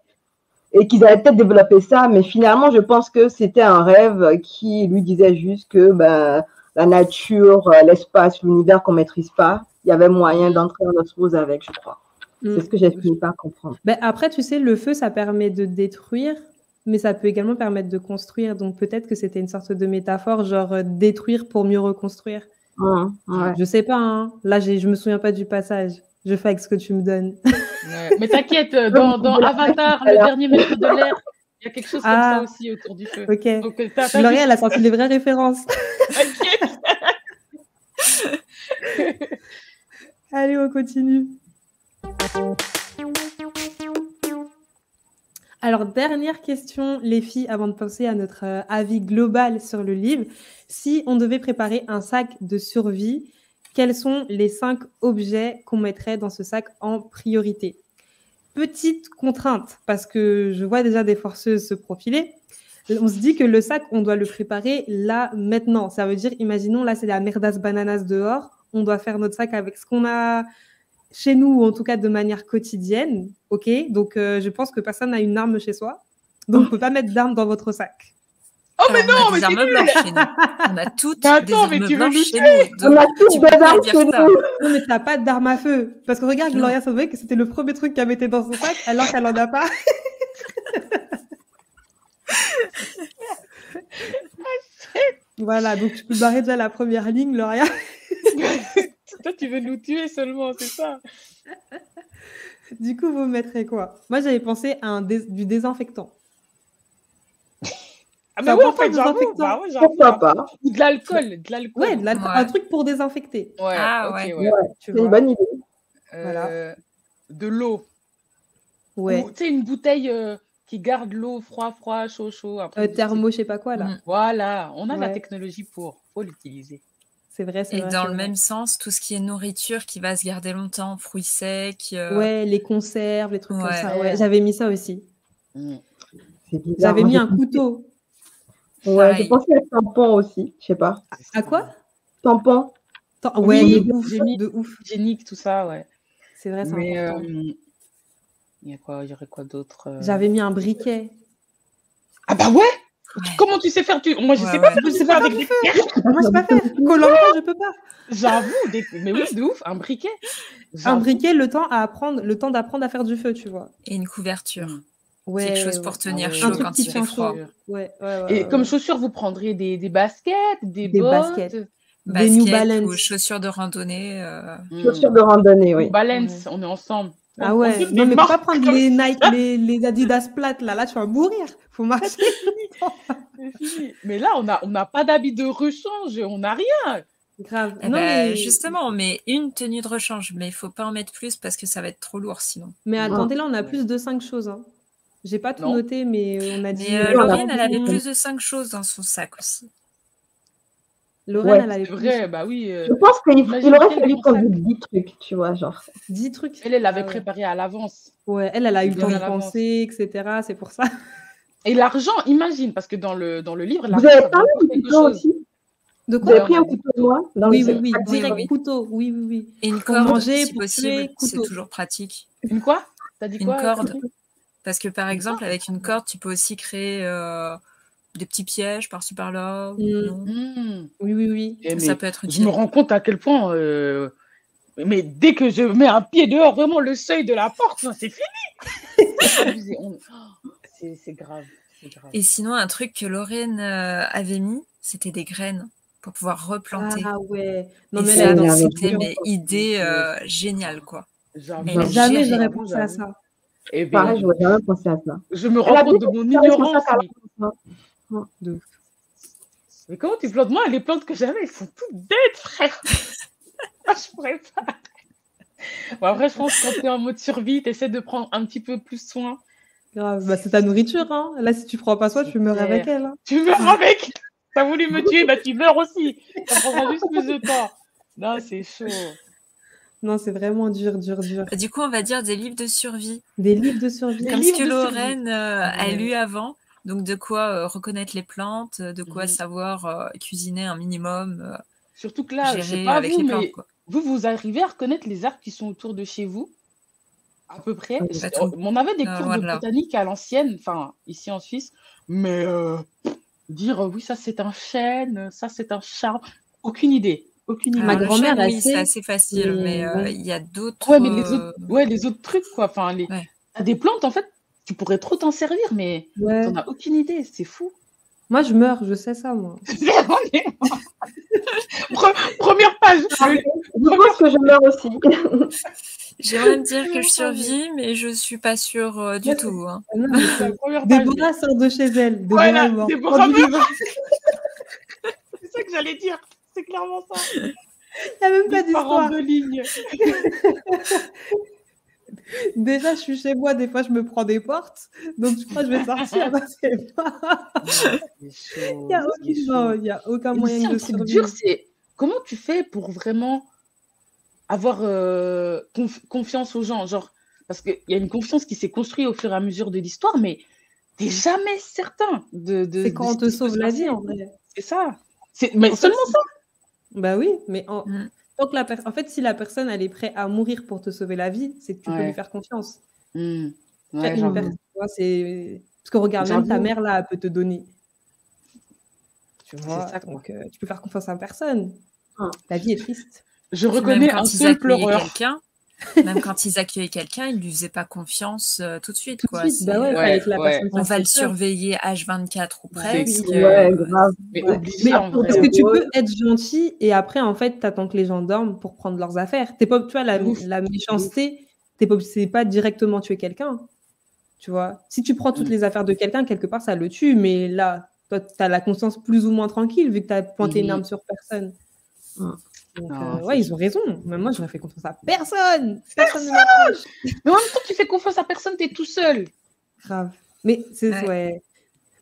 Et qu'ils allaient peut-être développer ça. Mais finalement, je pense que c'était un rêve qui lui disait juste que ben, la nature, euh, l'espace, l'univers qu'on ne maîtrise pas, il y avait moyen d'entrer en osmose avec, je crois. C'est mm. ce que j'ai fini par comprendre. Ben, après, tu sais, le feu, ça permet de détruire, mais ça peut également permettre de construire. Donc peut-être que c'était une sorte de métaphore, genre euh, détruire pour mieux reconstruire. Je ne Je sais pas. Hein. Là, je me souviens pas du passage. Je fais avec ce que tu me donnes. Mais t'inquiète, euh, dans, dans Avatar, le dernier maître de l'air, il y a quelque chose comme ça ah. aussi autour du feu. Ok. Donc, euh, elle a sorti les vraies références. Allez, on continue. Alors, dernière question, les filles, avant de penser à notre euh, avis global sur le livre. Si on devait préparer un sac de survie, quels sont les cinq objets qu'on mettrait dans ce sac en priorité? Petite contrainte, parce que je vois déjà des forceuses se profiler. On se dit que le sac, on doit le préparer là, maintenant. Ça veut dire, imaginons, là, c'est la merdasse bananas dehors. On doit faire notre sac avec ce qu'on a chez nous, ou en tout cas de manière quotidienne. OK? Donc, euh, je pense que personne n'a une arme chez soi. Donc, on ne peut pas mettre d'armes dans votre sac. Oh, mais non, mais chez nous. On a toutes des armes blanches chez nous. On a toutes des armes chez nous. Non, mais t'as pas d'arme à feu. Parce que regarde, Gloria Sauvé, que c'était le premier truc qu'elle mettait dans son sac, alors qu'elle en a pas. voilà, donc tu peux barrer déjà la première ligne, Gloria. Tu veux nous tuer seulement, c'est ça. Du coup, vous mettrez quoi? Moi, j'avais pensé à un du désinfectant. Ah, mais oui, en fait, j'avoue. Bah, ouais, Pourquoi pas? Ou de l'alcool. De l'alcool. Ouais, de un truc pour désinfecter. Ouais, ah, ouais. ouais. C'est une bonne idée. Euh, voilà. De l'eau. Ouais. Tu sais, une bouteille euh, qui garde l'eau froid, froid, chaud, chaud. Après, euh, thermo, je sais pas quoi, là. Mm. Voilà, on a la technologie pour. faut l'utiliser. C'est vrai, c'est Et dans le même sens, tout ce qui est nourriture qui va se garder longtemps, fruits secs. Euh, ouais, les conserves, les trucs comme ça. Ouais, j'avais mis ça aussi. Mm. J'avais mis un couteau. Ouais, j'ai pensé à tampon aussi, je sais pas. À quoi? Tampon. ouais, oui, de ouf, de ouf. Génique, tout ça, ouais. C'est vrai, c'est important. Euh, il y a quoi, il y aurait quoi d'autre euh? J'avais mis un briquet. Ah bah ouais Comment tu sais faire tu... Moi, je sais pas faire. Je sais pas avec des Moi, je sais pas faire. Colanta, je peux pas. J'avoue, mais oui, de ouf, un briquet. Un briquet, le temps à apprendre, le temps d'apprendre à faire du feu, tu vois. Et une couverture. Mm. Ouais, Quelque chose pour tenir chaud quand il fait froid. Ouais, Et comme chaussures, vous prendriez des, des baskets, des, des bottes, baskets. Des New Balance. Ou chaussures de randonnée. Euh... Chaussures de randonnée, oui. Balance, on est ensemble. Ah ouais, non mais pas prendre les Nike, les, les, Adidas plates là, là tu vas mourir, faut marcher. mais là on n'a on a pas d'habit de rechange, on n'a rien. Grave. Eh non, ben, mais... Justement, on met une tenue de rechange, mais il faut pas en mettre plus parce que ça va être trop lourd sinon. Mais attendez, là on a plus de cinq choses. Hein. J'ai pas tout noté, mais on a dit. Mais euh, elle avait plus de cinq choses dans son sac aussi. Lorraine, elle avait vrai, bah oui. Euh, je pense qu'il aurait fallu qu'on dise 10 trucs, tu vois, genre. 10 trucs. Elle, elle l'avait ah préparé à l'avance. Ouais, elle, elle a eu le temps de penser, etc. C'est pour ça. Et l'argent, imagine, parce que dans le, dans le livre, Vous avez parlé du couteau aussi de quoi Vous avez pris un couteau de moi dans Oui, oui, oui, direct couteau, oui, oui, oui. Et une corde, manger, si possible, c'est toujours pratique. Une quoi? T'as dit quoi Une corde. Parce que par exemple, avec une corde, tu peux aussi créer euh, des petits pièges par-ci par-là. Mmh. Mmh. Oui, oui, oui. Eh, ça peut être utile. Je me rends compte à quel point. Euh, mais dès que je mets un pied dehors, vraiment le seuil de la porte, c'est fini. c'est grave, grave, Et sinon, un truc que Lorraine euh, avait mis, c'était des graines pour pouvoir replanter. Ah ouais. Non, mais c'était mes idées euh, géniales, quoi. Jamais, jamais j'aurais pensé à ça. Et eh Pareil, je n'aurais jamais pensé à ça. Je me rends compte de mon ignorance. Mais comment tu plantes? Moi, les plantes que j'avais, elles sont toutes bêtes, frère. je pourrais pas. Bon, après, je pense que quand tu es en mode survie, tu essaies de prendre un petit peu plus soin. Grave. Bah, c'est ta nourriture. Hein. Là, si tu prends pas soin, tu meurs avec elle. Hein. Tu meurs avec? T'as voulu me tuer, bah, tu meurs aussi. Ça prendra juste plus de temps. Non, c'est chaud. Non, c'est vraiment dur, dur, dur. Du coup, on va dire des livres de survie. Des livres de survie. Comme ce que Lorraine euh, a lu avant. Donc, de quoi euh, reconnaître les plantes, de quoi savoir euh, cuisiner un minimum. Surtout que là, je sais pas avec vous, les plantes, mais vous, vous arrivez à reconnaître les arbres qui sont autour de chez vous À peu près? on avait des cours de botanique à l'ancienne, enfin, ici en Suisse, mais dire oui, ça c'est un chêne, ça c'est un chat, aucune idée. Aucune idée. Ma grand-mère, oui, c'est assez facile, mais euh, il y a d'autres. Ouais, mais les autres, ouais, les autres trucs, quoi. Enfin, les... des plantes, en fait, tu pourrais trop t'en servir, mais tu n'en as aucune idée. C'est fou. Moi, je meurs, je sais ça, moi. Première page. Je pense que je meurs aussi. J'aimerais me dire que je survis, mais je suis pas sûre euh, du tout. Hein. Ah Déborah sort de chez elle. Déborah C'est ça que j'allais dire. C'est clairement ça. Il n'y a même pas d'histoire. de ligne. Déjà, je suis chez moi, des fois, je me prends des portes. Donc, je crois que je vais sortir. Il n'y a, aucun moyen de survivre. dur, c'est comment tu fais pour vraiment avoir euh, confiance aux gens? Genre, Parce qu'il y a une confiance qui s'est construite au fur et à mesure de l'histoire, mais tu n'es jamais certain de. c'est quand on te sauve la vie, en vrai. C'est ça. Mais seulement ça. Bah oui, mais en... Mm. Donc, la en fait, si la personne elle est prête à mourir pour te sauver la vie, c'est que tu peux lui faire confiance. Mmh. Ouais, Parce que regarde, même ta mère là, elle peut te donner. Tu vois, ça, donc euh, tu peux faire confiance à personne. Ah. La vie est triste. Je reconnais un seul pleureur. Même quand ils accueillaient quelqu'un, ils ne lui faisaient pas confiance euh, tout de suite. Quoi. Bah on va le surveiller H24 ou presque. Ouais, grave. Mais, parce que tu peux être gentil et après, en fait, tu attends que les gens dorment pour prendre leurs affaires. Es pas, tu vois, la, la méchanceté, tu pas, pas directement tuer quelqu'un. Tu vois, si tu prends toutes mm. les affaires de quelqu'un, quelque part, ça le tue. Mais là, toi, tu as la conscience plus ou moins tranquille vu que tu as pointé une mm. arme sur personne. Mm. Donc, euh, ouais, ils ont raison. Mais moi, j'aurais fait confiance à personne. Personne. Mais en même temps, tu fais confiance à personne, tu es tout seul. Grave. Mais c'est ouais.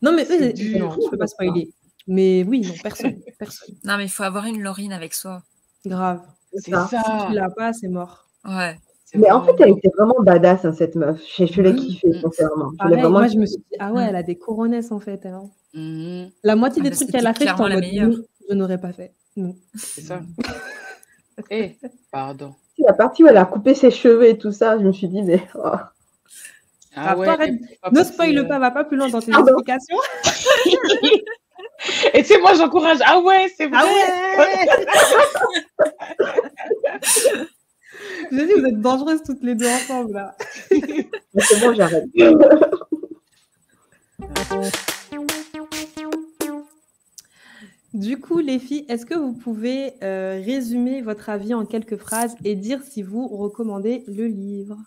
Non, mais eux, non, je peux pas spoiler. Mais oui, non, personne. personne. Non, mais il faut avoir une Laurine avec soi. Grave. C'est ça. Si tu l'as pas, c'est mort. Ouais. Mais en fait, elle était vraiment badass, hein, cette meuf. Je, je l'ai kiffée, sincèrement. Moi, je me suis dit, ah ouais, elle a des couronnesses, en fait. Hein. Mhm. La moitié ah, des trucs qu'elle a fait, je n'aurais pas fait. C'est ça. Eh, pardon. La partie où elle a coupé ses cheveux et tout ça, je me suis dit, mais. Oh. Ah ouais, ne spoil pas, va pas plus loin dans tes explications. et tu sais, moi j'encourage. Ah ouais, c'est vrai. Ah ouais J'ai dit, vous êtes dangereuses toutes les deux ensemble là. c'est bon, j'arrête. Du coup, les filles, est-ce que vous pouvez euh, résumer votre avis en quelques phrases et dire si vous recommandez le livre?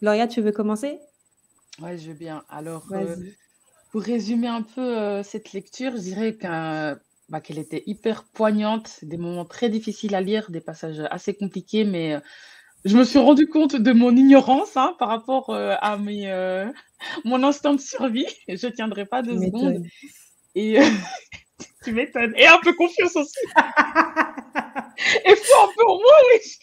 Gloria, tu veux commencer? Oui, je veux bien. Alors, euh, pour résumer un peu euh, cette lecture, je dirais bah, qu'elle était hyper poignante, des moments très difficiles à lire, des passages assez compliqués, mais je me suis rendu compte de mon ignorance hein, par rapport à mes, mon instinct de survie. Je ne tiendrai pas deux secondes. Et euh, tu m'étonnes. Et un peu confiance aussi. Et faut un peu en moi, oui.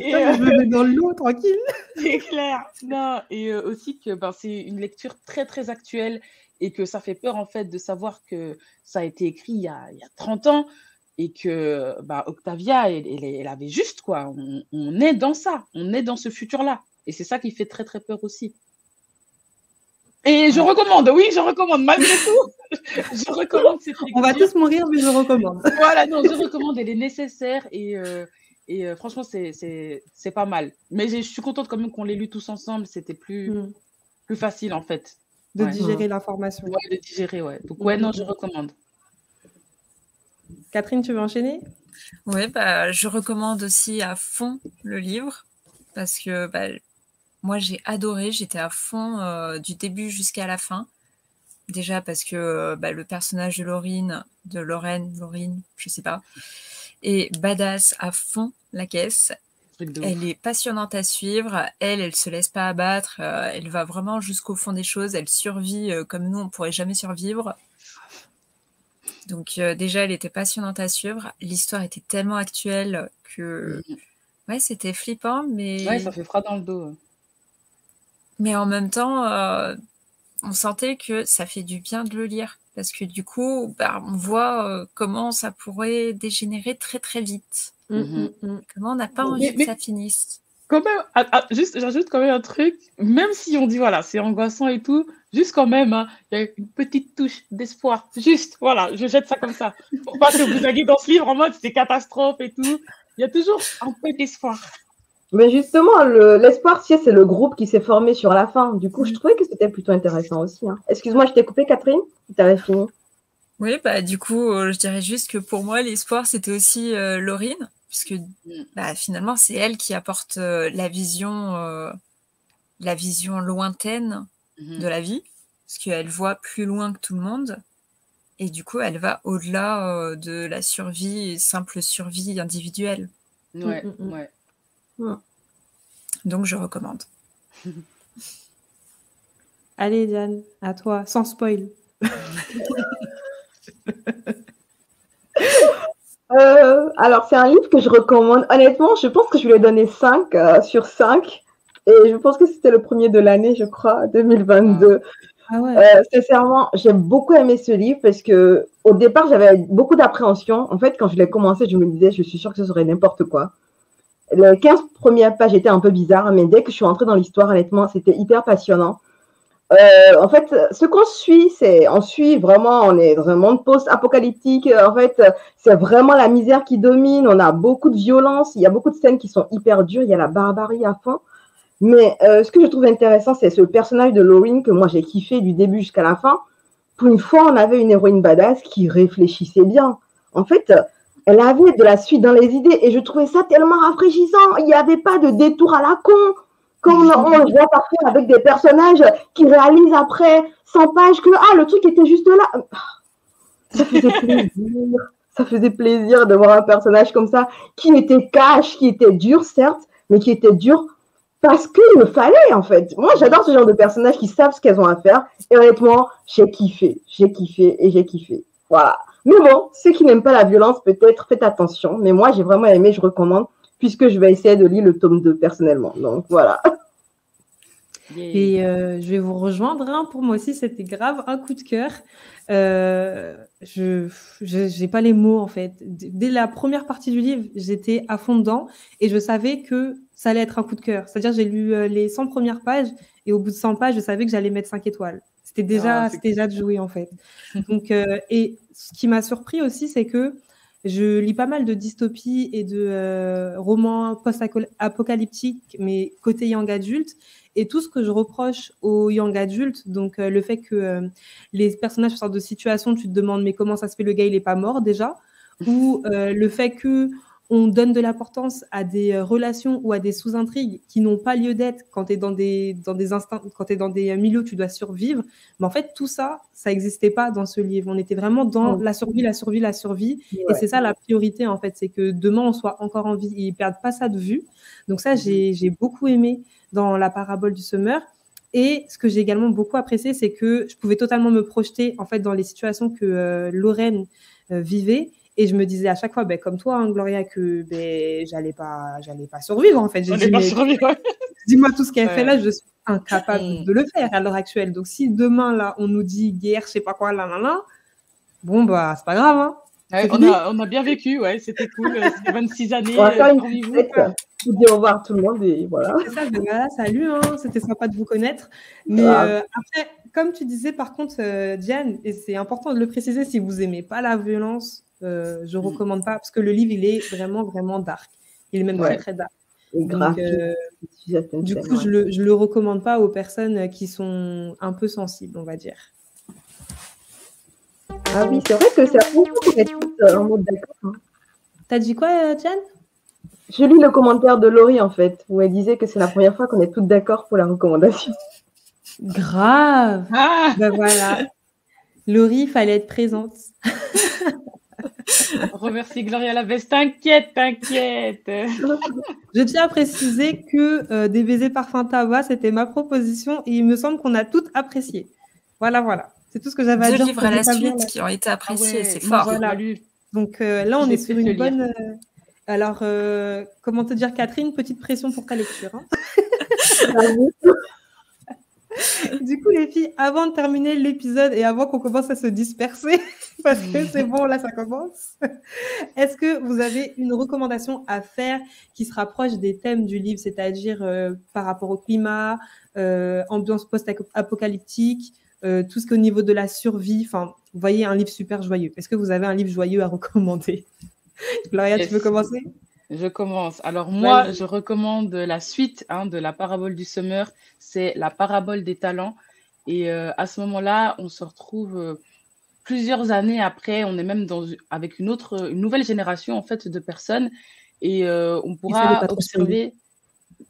Et, euh, je me mets dans l'eau, tranquille. C'est clair. Non, et euh, aussi que ben, c'est une lecture très, très actuelle et que ça fait peur, en fait, de savoir que ça a été écrit il y a, il y a 30 ans et que bah, Octavia, elle, elle, avait juste, quoi. On, on, est dans ça. On est dans ce futur-là. Et c'est ça qui fait très, très peur aussi. Et je recommande, oui, je recommande, malgré tout. je recommande cette lecture. On va tous mourir, mais je recommande. voilà, non, je recommande, elle est nécessaire et, euh, et euh, franchement, c'est pas mal. Mais je suis contente quand même qu'on l'ait lu tous ensemble, c'était plus, hmm. plus facile en fait. De digérer l'information. Ouais, de digérer, ouais. Donc, ouais, non, je recommande. Catherine, tu veux enchaîner? Oui, bah, je recommande aussi à fond le livre parce que bah, moi, j'ai adoré, j'étais à fond euh, du début jusqu'à la fin. Déjà parce que bah, le personnage de Laurine, de Lorraine, Laurine, je sais pas, est badass à fond la caisse. Elle est passionnante à suivre. Elle, elle se laisse pas abattre. elle va vraiment jusqu'au fond des choses. Elle survit comme nous, on pourrait jamais survivre. Donc déjà, elle était passionnante à suivre. L'histoire était tellement actuelle que ouais, c'était flippant, mais ouais, ça fait froid dans le dos. Mais en même temps, on sentait que ça fait du bien de le lire parce que du coup, bah, on voit comment ça pourrait dégénérer très très vite. Mmh, mmh, comment on n'a pas envie que ça finisse. Quand même, ah, ah, juste, j'ajoute quand même un truc, même si on dit voilà, c'est angoissant et tout, juste quand même, hein, il y a une petite touche d'espoir. Juste, voilà, je jette ça comme ça. Faut pas que vous alliez dans ce livre en mode c'est catastrophe et tout. Il y a toujours un peu d'espoir. Mais justement, l'espoir, c'est le groupe qui s'est formé sur la fin. Du coup, je trouvais que c'était plutôt intéressant aussi. Hein. Excuse-moi, je t'ai coupé, Catherine Tu avais fini. Oui, bah, du coup, euh, je dirais juste que pour moi, l'espoir, c'était aussi euh, Laurine puisque mm. bah, finalement c'est elle qui apporte euh, la vision euh, la vision lointaine mm-hmm. de la vie parce qu'elle voit plus loin que tout le monde et du coup elle va au-delà euh, de la survie simple survie individuelle ouais, mm, mm, ouais. Donc je recommande allez Diane à toi sans spoil Euh, alors, c'est un livre que je recommande. Honnêtement, je pense que je lui ai donné 5 euh, sur 5. Et je pense que c'était le premier de l'année, je crois, 2022. Ah ouais. euh, sincèrement, j'ai beaucoup aimé ce livre parce que au départ, j'avais beaucoup d'appréhension. En fait, quand je l'ai commencé, je me disais, je suis sûre que ce serait n'importe quoi. Les 15 premières pages étaient un peu bizarres, mais dès que je suis entrée dans l'histoire, honnêtement, c'était hyper passionnant. Euh, en fait, ce qu'on suit, c'est on suit vraiment, on est dans un monde post-apocalyptique. En fait, c'est vraiment la misère qui domine. On a beaucoup de violence. Il y a beaucoup de scènes qui sont hyper dures. Il y a la barbarie à fond. Mais euh, ce que je trouve intéressant, c'est ce personnage de Laurine que moi j'ai kiffé du début jusqu'à la fin. Pour une fois, on avait une héroïne badass qui réfléchissait bien. En fait, elle avait de la suite dans les idées et je trouvais ça tellement rafraîchissant. Il n'y avait pas de détour à la con. Comme on le voit parfois avec des personnages qui réalisent après 100 pages que ah, le truc était juste là. Ça faisait plaisir. ça faisait plaisir de voir un personnage comme ça qui était cash, qui était dur, certes, mais qui était dur parce qu'il le fallait en fait. Moi, j'adore ce genre de personnages qui savent ce qu'elles ont à faire. Et honnêtement, j'ai kiffé, j'ai kiffé et j'ai kiffé. Voilà. Mais bon, ceux qui n'aiment pas la violence, peut-être faites attention. Mais moi, j'ai vraiment aimé, je recommande puisque je vais essayer de lire le tome 2 personnellement. Donc voilà. Et euh, je vais vous rejoindre. Hein. Pour moi aussi, c'était grave un coup de cœur. Euh, je n'ai pas les mots en fait. Dès la première partie du livre, j'étais à fond dedans et je savais que ça allait être un coup de cœur. C'est-à-dire, j'ai lu euh, les 100 premières pages et au bout de 100 pages, je savais que j'allais mettre 5 étoiles. C'était déjà, ah, déjà de jouer en fait. Donc, et ce qui m'a surpris aussi, c'est que je lis pas mal de dystopies et de euh, romans post-apocalyptiques, mais côté young adulte. Et tout ce que je reproche aux young adultes, donc euh, le fait que euh, les personnages sortent de situation, tu te demandes mais comment ça se fait le gars il est pas mort déjà, ou le fait que on donne de l'importance à des euh, relations ou à des sous-intrigues qui n'ont pas lieu d'être quand tu es dans des, dans des instants, quand tu es dans des milieux où tu dois survivre. Mais en fait, tout ça, ça n'existait pas dans ce livre. On était vraiment dans la survie, la survie, la survie. Et c'est ça la priorité, en fait. C'est que demain, on soit encore en vie. Ils ne perdent pas ça de vue. Donc ça, j'ai beaucoup aimé dans la parabole du semeur. Et ce que j'ai également beaucoup apprécié, c'est que je pouvais totalement me projeter en fait dans les situations que euh, Lorraine euh, vivait et je me disais à chaque fois, ben, comme toi, hein, Gloria, que ben, j'allais pas, j'allais pas survivre en fait. Dis-moi tout ce qu'elle fait là, je suis incapable de le faire à l'heure actuelle. Donc si demain là, on nous dit guerre, je sais pas quoi, là, là, là, bon bah c'est pas grave. Hein. on, a, on, a, bien vécu, ouais, c'était cool. C'était 26 années. On va faire une vous dire au revoir tout le monde et voilà. C'est ça, ben, voilà, salut, hein, c'était sympa de vous connaître. Mais euh, après, comme tu disais par contre, euh, Diane, et c'est important de le préciser, si vous aimez pas la violence, euh, je ne mm. recommande pas parce que le livre, il est vraiment, vraiment dark. Il est même très, très dark. Donc, euh, du coup, je ne le, je le, recommande pas aux personnes qui sont un peu sensibles, on va dire. Ah oui, c'est vrai que qu'on est tous en mode d'accord. Hein. T'as dit quoi, Diane? Je lis le commentaire de Laurie, en fait, où elle disait que c'est la première fois qu'on est toutes d'accord pour la recommandation. Grave. Ah ben voilà. Laurie, il fallait être présente. Remercie Gloria Labesse. T'inquiète, t'inquiète. Je tiens à préciser que euh, des baisers parfum tabac, c'était ma proposition et il me semble qu'on a toutes apprécié. Voilà, voilà. C'est tout ce que j'avais à Deux dire. livres pour à la suite qui ont été appréciés, Ah ouais, c'est fort. Donc euh, là, on Je est sur une bonne. euh, Alors, euh, comment te dire, Catherine, petite pression pour ta lecture. hein. Du coup, les filles, avant de terminer l'épisode et avant qu'on commence à se disperser, parce que c'est bon, là, ça commence, est-ce que vous avez une recommandation à faire qui se rapproche des thèmes du livre, c'est-à-dire euh, par rapport au climat, euh, ambiance post-apocalyptique, euh, tout ce qui est au niveau de la survie? Enfin, vous voyez, un livre super joyeux. Est-ce que vous avez un livre joyeux à recommander? Gloria, Yes. tu veux commencer? Je commence. Alors moi, je recommande la suite hein, de la parabole du semeur. C'est la parabole des talents. Et euh, à ce moment-là, on se retrouve euh, plusieurs années après. On est même dans, avec une autre, une nouvelle génération en fait de personnes. Et euh, on pourra observer.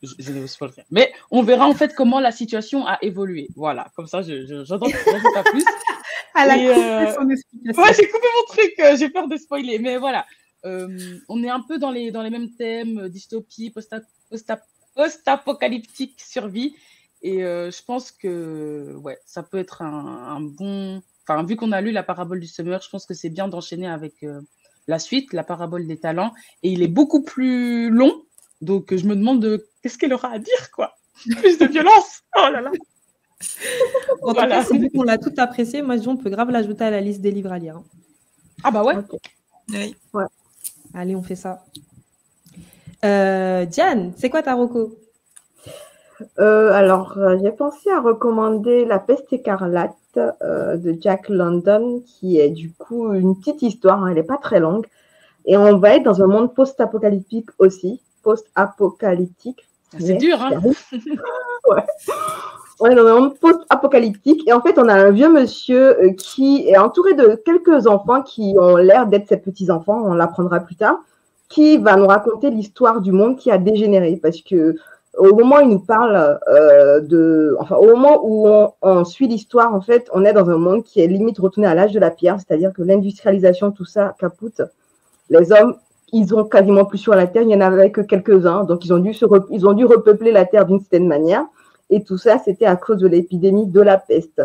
Je, je ne spoil rien. Mais on verra en fait comment la situation a évolué. Voilà, comme ça, je je- j'en pas plus. À Et, euh, son explication. Ouais, j'ai coupé mon truc, j'ai peur de spoiler, mais voilà. Euh, on est un peu dans les, dans les mêmes thèmes, euh, dystopie, post-ap- post-ap- post-apocalyptique, survie. Et euh, je pense que ouais, ça peut être un, un bon. Enfin, vu qu'on a lu la parabole du semeur, je pense que c'est bien d'enchaîner avec euh, la suite, la parabole des talents. Et il est beaucoup plus long, donc je me demande de- qu'est-ce qu'elle aura à dire, quoi? Plus de violence. Oh là là. En Voilà. tout cas, c'est vu qu'on l'a tout apprécié. Moi, je dis, on peut grave l'ajouter à la liste des livres à lire. hein. Ah bah ouais. Oui. Allez, on fait ça. Euh, Diane, c'est quoi ta roco Euh, alors, euh, j'ai pensé à recommander La peste écarlate euh, de Jack London, qui est du coup une petite histoire, hein, elle n'est pas très longue. Et on va être dans un monde post-apocalyptique aussi, post-apocalyptique. C'est dur, hein. ouais. On est dans un monde post-apocalyptique. Et en fait, on a un vieux monsieur euh, qui est entouré de quelques enfants qui ont l'air d'être ses petits-enfants, on l'apprendra plus tard, qui va nous raconter l'histoire du monde qui a dégénéré. Parce que au moment où il nous parle euh, de. Enfin, au moment où on, suit l'histoire, en fait, on est dans un monde qui est limite retourné à l'âge de la pierre, c'est-à-dire que l'industrialisation, tout ça, capoute. Les hommes, ils ont quasiment plus sur la terre, il n'y en avait que quelques-uns, donc ils ont dû, se ils ont dû repeupler la terre d'une certaine manière. Et tout ça, c'était à cause de l'épidémie de la peste.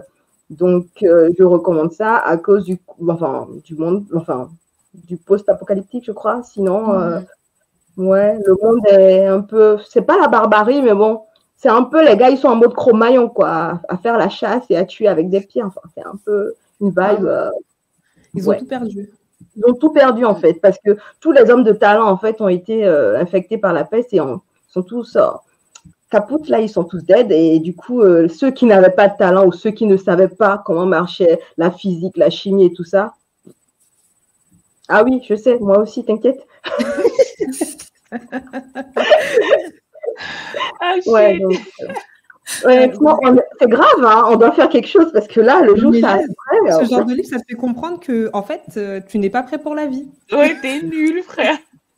Donc, euh, je recommande ça à cause du, enfin, du monde, enfin, du post-apocalyptique, je crois. Sinon, euh, ouais, le monde est un peu, c'est pas la barbarie, mais bon, c'est un peu, les gars, ils sont en mode Cro-Magnon, quoi, à, faire la chasse et à tuer avec des pieds. Enfin, c'est un peu une vibe. euh, Ils Ouais. ont tout perdu. ils ont tout perdu en fait, parce que tous les hommes de talent en fait ont été infectés par la peste et on, sont tous capoutes là, ils sont tous dead et du coup euh, ceux qui n'avaient pas de talent ou ceux qui ne savaient pas comment marchait la physique, la chimie et tout ça. Ah oui, je sais, moi aussi, t'inquiète. Ah, Ouais, donc, euh, honnêtement, on- c'est grave, hein, on doit faire quelque chose parce que là, le jour Mais ça là, Ce genre de livre, ça te fait comprendre que, en fait, euh, tu n'es pas prêt pour la vie. Ouais, t'es nul, frère.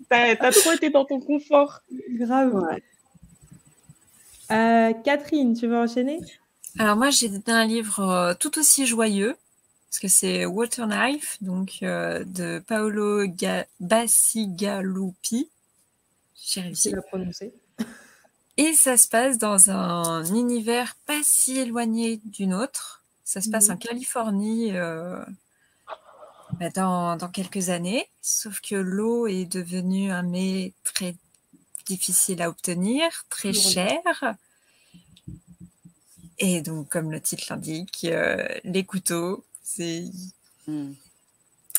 T'as t'as trop été dans ton confort. Grave. Ouais. Euh, Catherine, tu veux enchaîner? Alors moi, j'ai un livre euh, tout aussi joyeux, parce que c'est Water Knife, donc euh, de Paolo Ga- Bacigalupi. J'ai réussi. l'as prononcé. Et ça se passe dans un univers pas si éloigné d'une autre. Ça se passe Mhm. en Californie euh, bah, dans, dans quelques années. Sauf que l'eau est devenue un mets très difficile à obtenir, très cher. Et donc, comme le titre l'indique, euh, les couteaux, c'est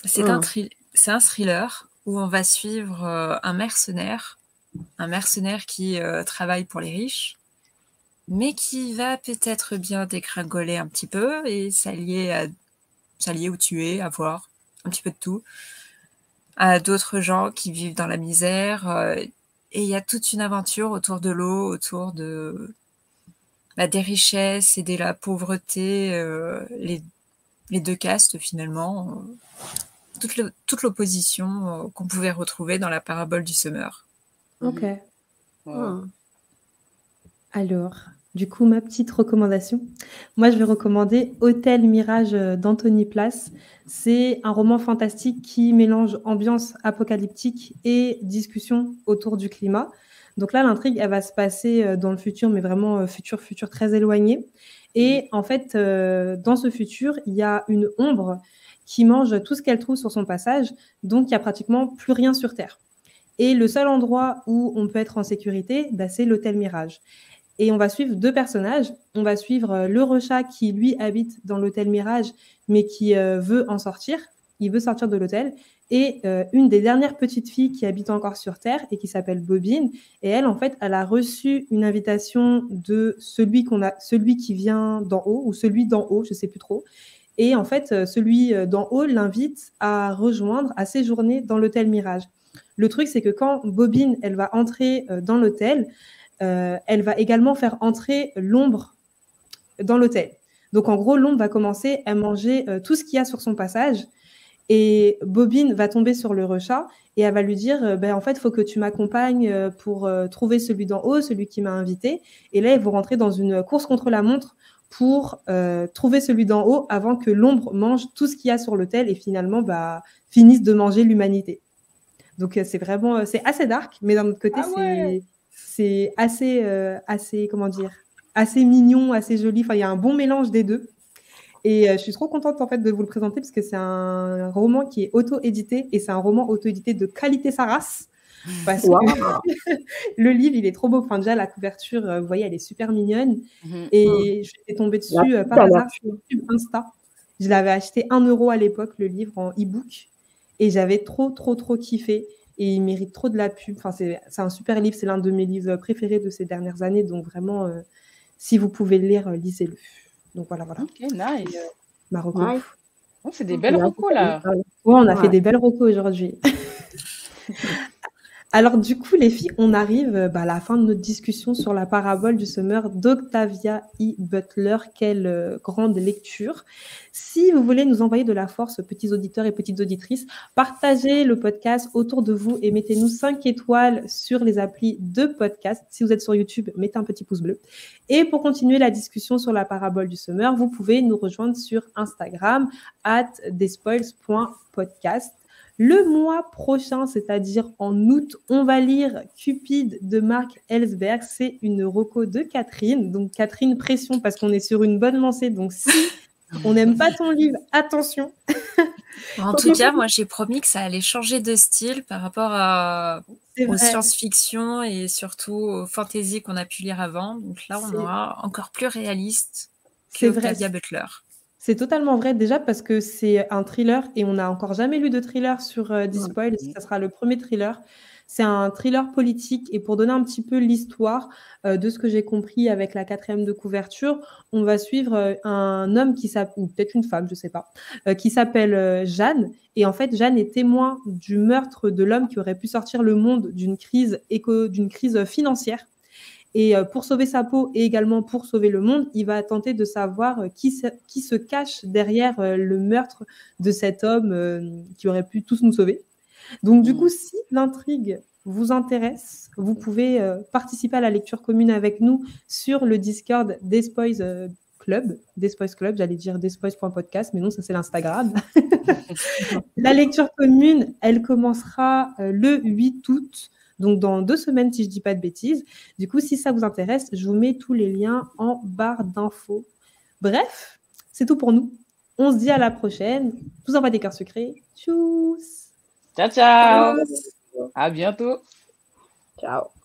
c'est un, Mm. thri- c'est un thriller où on va suivre euh, un mercenaire, un mercenaire qui euh, travaille pour les riches, mais qui va peut-être bien dégringoler un petit peu et s'allier à s'allier ou tuer, à voir un petit peu de tout, à d'autres gens qui vivent dans la misère. Et il y a toute une aventure autour de l'eau, autour de bah, des richesses et de la pauvreté, euh, les, les deux castes finalement. euh, toute le- toute l'opposition euh, qu'on pouvait retrouver dans la parabole du semeur. Ok. Ouais. Hmm. Alors, Du coup, ma petite recommandation. Moi, je vais recommander Hôtel Mirage d'Anthony Place. C'est un roman fantastique qui mélange ambiance apocalyptique et discussion autour du climat. Donc là, l'intrigue, elle va se passer euh, dans le futur, mais vraiment euh, futur, futur très éloigné. Et en fait, euh, dans ce futur, il y a une ombre qui mange tout ce qu'elle trouve sur son passage. Donc, il n'y a pratiquement plus rien sur Terre. Et le seul endroit où on peut être en sécurité, bah, c'est l'hôtel Mirage. Et on va suivre deux personnages. On va suivre le rechat qui, lui, habite dans l'hôtel Mirage, mais qui veut en sortir. Il veut sortir de l'hôtel et euh, une des dernières petites filles qui habite encore sur Terre et qui s'appelle Bobine. Et elle, en fait, elle a reçu une invitation de celui qu'on a, celui qui vient d'en haut ou celui d'en haut, je sais plus trop. Et en fait, euh, celui euh, d'en haut l'invite à rejoindre, à séjourner dans l'hôtel Mirage. Le truc, c'est que quand Bobine, elle va entrer dans l'hôtel, elle va également faire entrer l'ombre dans l'hôtel. Donc, en gros, l'ombre va commencer à manger tout ce qu'il y a sur son passage et Bobine va tomber sur le rechat et elle va lui dire euh, ben, En fait, il faut que tu m'accompagnes euh, pour euh, trouver celui d'en haut, celui qui m'a invité. Et là, ils vont rentrer dans une course contre la montre pour trouver celui d'en haut avant que l'ombre mange tout ce qu'il y a sur l'hôtel et finalement bah, finisse de manger l'humanité. Donc, c'est vraiment c'est assez dark, mais d'un autre côté, ah c'est assez, assez, comment dire, assez mignon, assez joli. Enfin, il y a un bon mélange des deux. Et euh, je suis trop contente en fait de vous le présenter parce que c'est un roman qui est auto-édité et c'est un roman auto-édité de qualité sa race. Parce que le livre, il est trop beau. Enfin, déjà, la couverture, euh, vous voyez, elle est super mignonne. Mhm. Et je suis tombée dessus euh, par hasard sur Insta. Je l'avais acheté 1 euro à l'époque, le livre en e-book. Et j'avais trop, trop, trop kiffé. Et il mérite trop de la pub. Enfin, c'est un super livre. C'est l'un de mes livres préférés de ces dernières années. Donc, vraiment, si vous pouvez le lire, lisez-le. Donc voilà, voilà. Ok, nice. Marocco. Oh, c'est des belles recos là. Ouais, on a fait des belles recos aujourd'hui. Alors du coup, les filles, on arrive euh, bah, à la fin de notre discussion sur la parabole du semeur d'Octavia E. Butler. Quelle euh, grande lecture. Si vous voulez nous envoyer de la force, petits auditeurs et petites auditrices, partagez le podcast autour de vous et mettez-nous 5 étoiles sur les applis de podcast. Si vous êtes sur YouTube, mettez un petit pouce bleu. Et pour continuer la discussion sur la parabole du semeur, vous pouvez nous rejoindre sur Instagram at despoils.podcast. Le mois prochain, c'est-à-dire en août, on va lire Cupide de Marc Ellsberg. C'est une reco de Catherine. Donc Catherine, pression parce qu'on est sur une bonne lancée. Donc si on n'aime pas ton livre, attention. En tout cas, moi j'ai promis que ça allait changer de style par rapport à, aux science-fiction et surtout aux fantasy qu'on a pu lire avant. Donc là, on aura encore plus réaliste que Octavia Butler. C'est totalement vrai déjà parce que c'est un thriller et on n'a encore jamais lu de thriller sur euh, Dispoil. Ça sera le premier thriller. C'est un thriller politique et pour donner un petit peu l'histoire euh, de ce que j'ai compris avec la quatrième de couverture, on va suivre euh, un homme qui s'appelle, ou peut-être une femme, je sais pas, qui s'appelle Jeanne. Et en fait, Jeanne est témoin du meurtre de l'homme qui aurait pu sortir le monde d'une crise éco, d'une crise financière. Et euh, pour sauver sa peau et également pour sauver le monde, il va tenter de savoir euh, qui se, qui se cache derrière euh, le meurtre de cet homme qui aurait pu tous nous sauver. Donc du mm. coup, si l'intrigue vous intéresse, vous pouvez participer à la lecture commune avec nous sur le Discord Despoys Club, Despoys Club, j'allais dire despoys.podcast, mais non, ça c'est l'Instagram. la lecture commune, elle commencera le 8 août donc dans deux semaines, si je ne dis pas de bêtises. Du coup, si ça vous intéresse, je vous mets tous les liens en barre d'infos. Bref, c'est tout pour nous. On se dit à la prochaine. Je vous envoie des cœurs secrets. Tchuss Ciao, ciao. À bientôt. Ciao.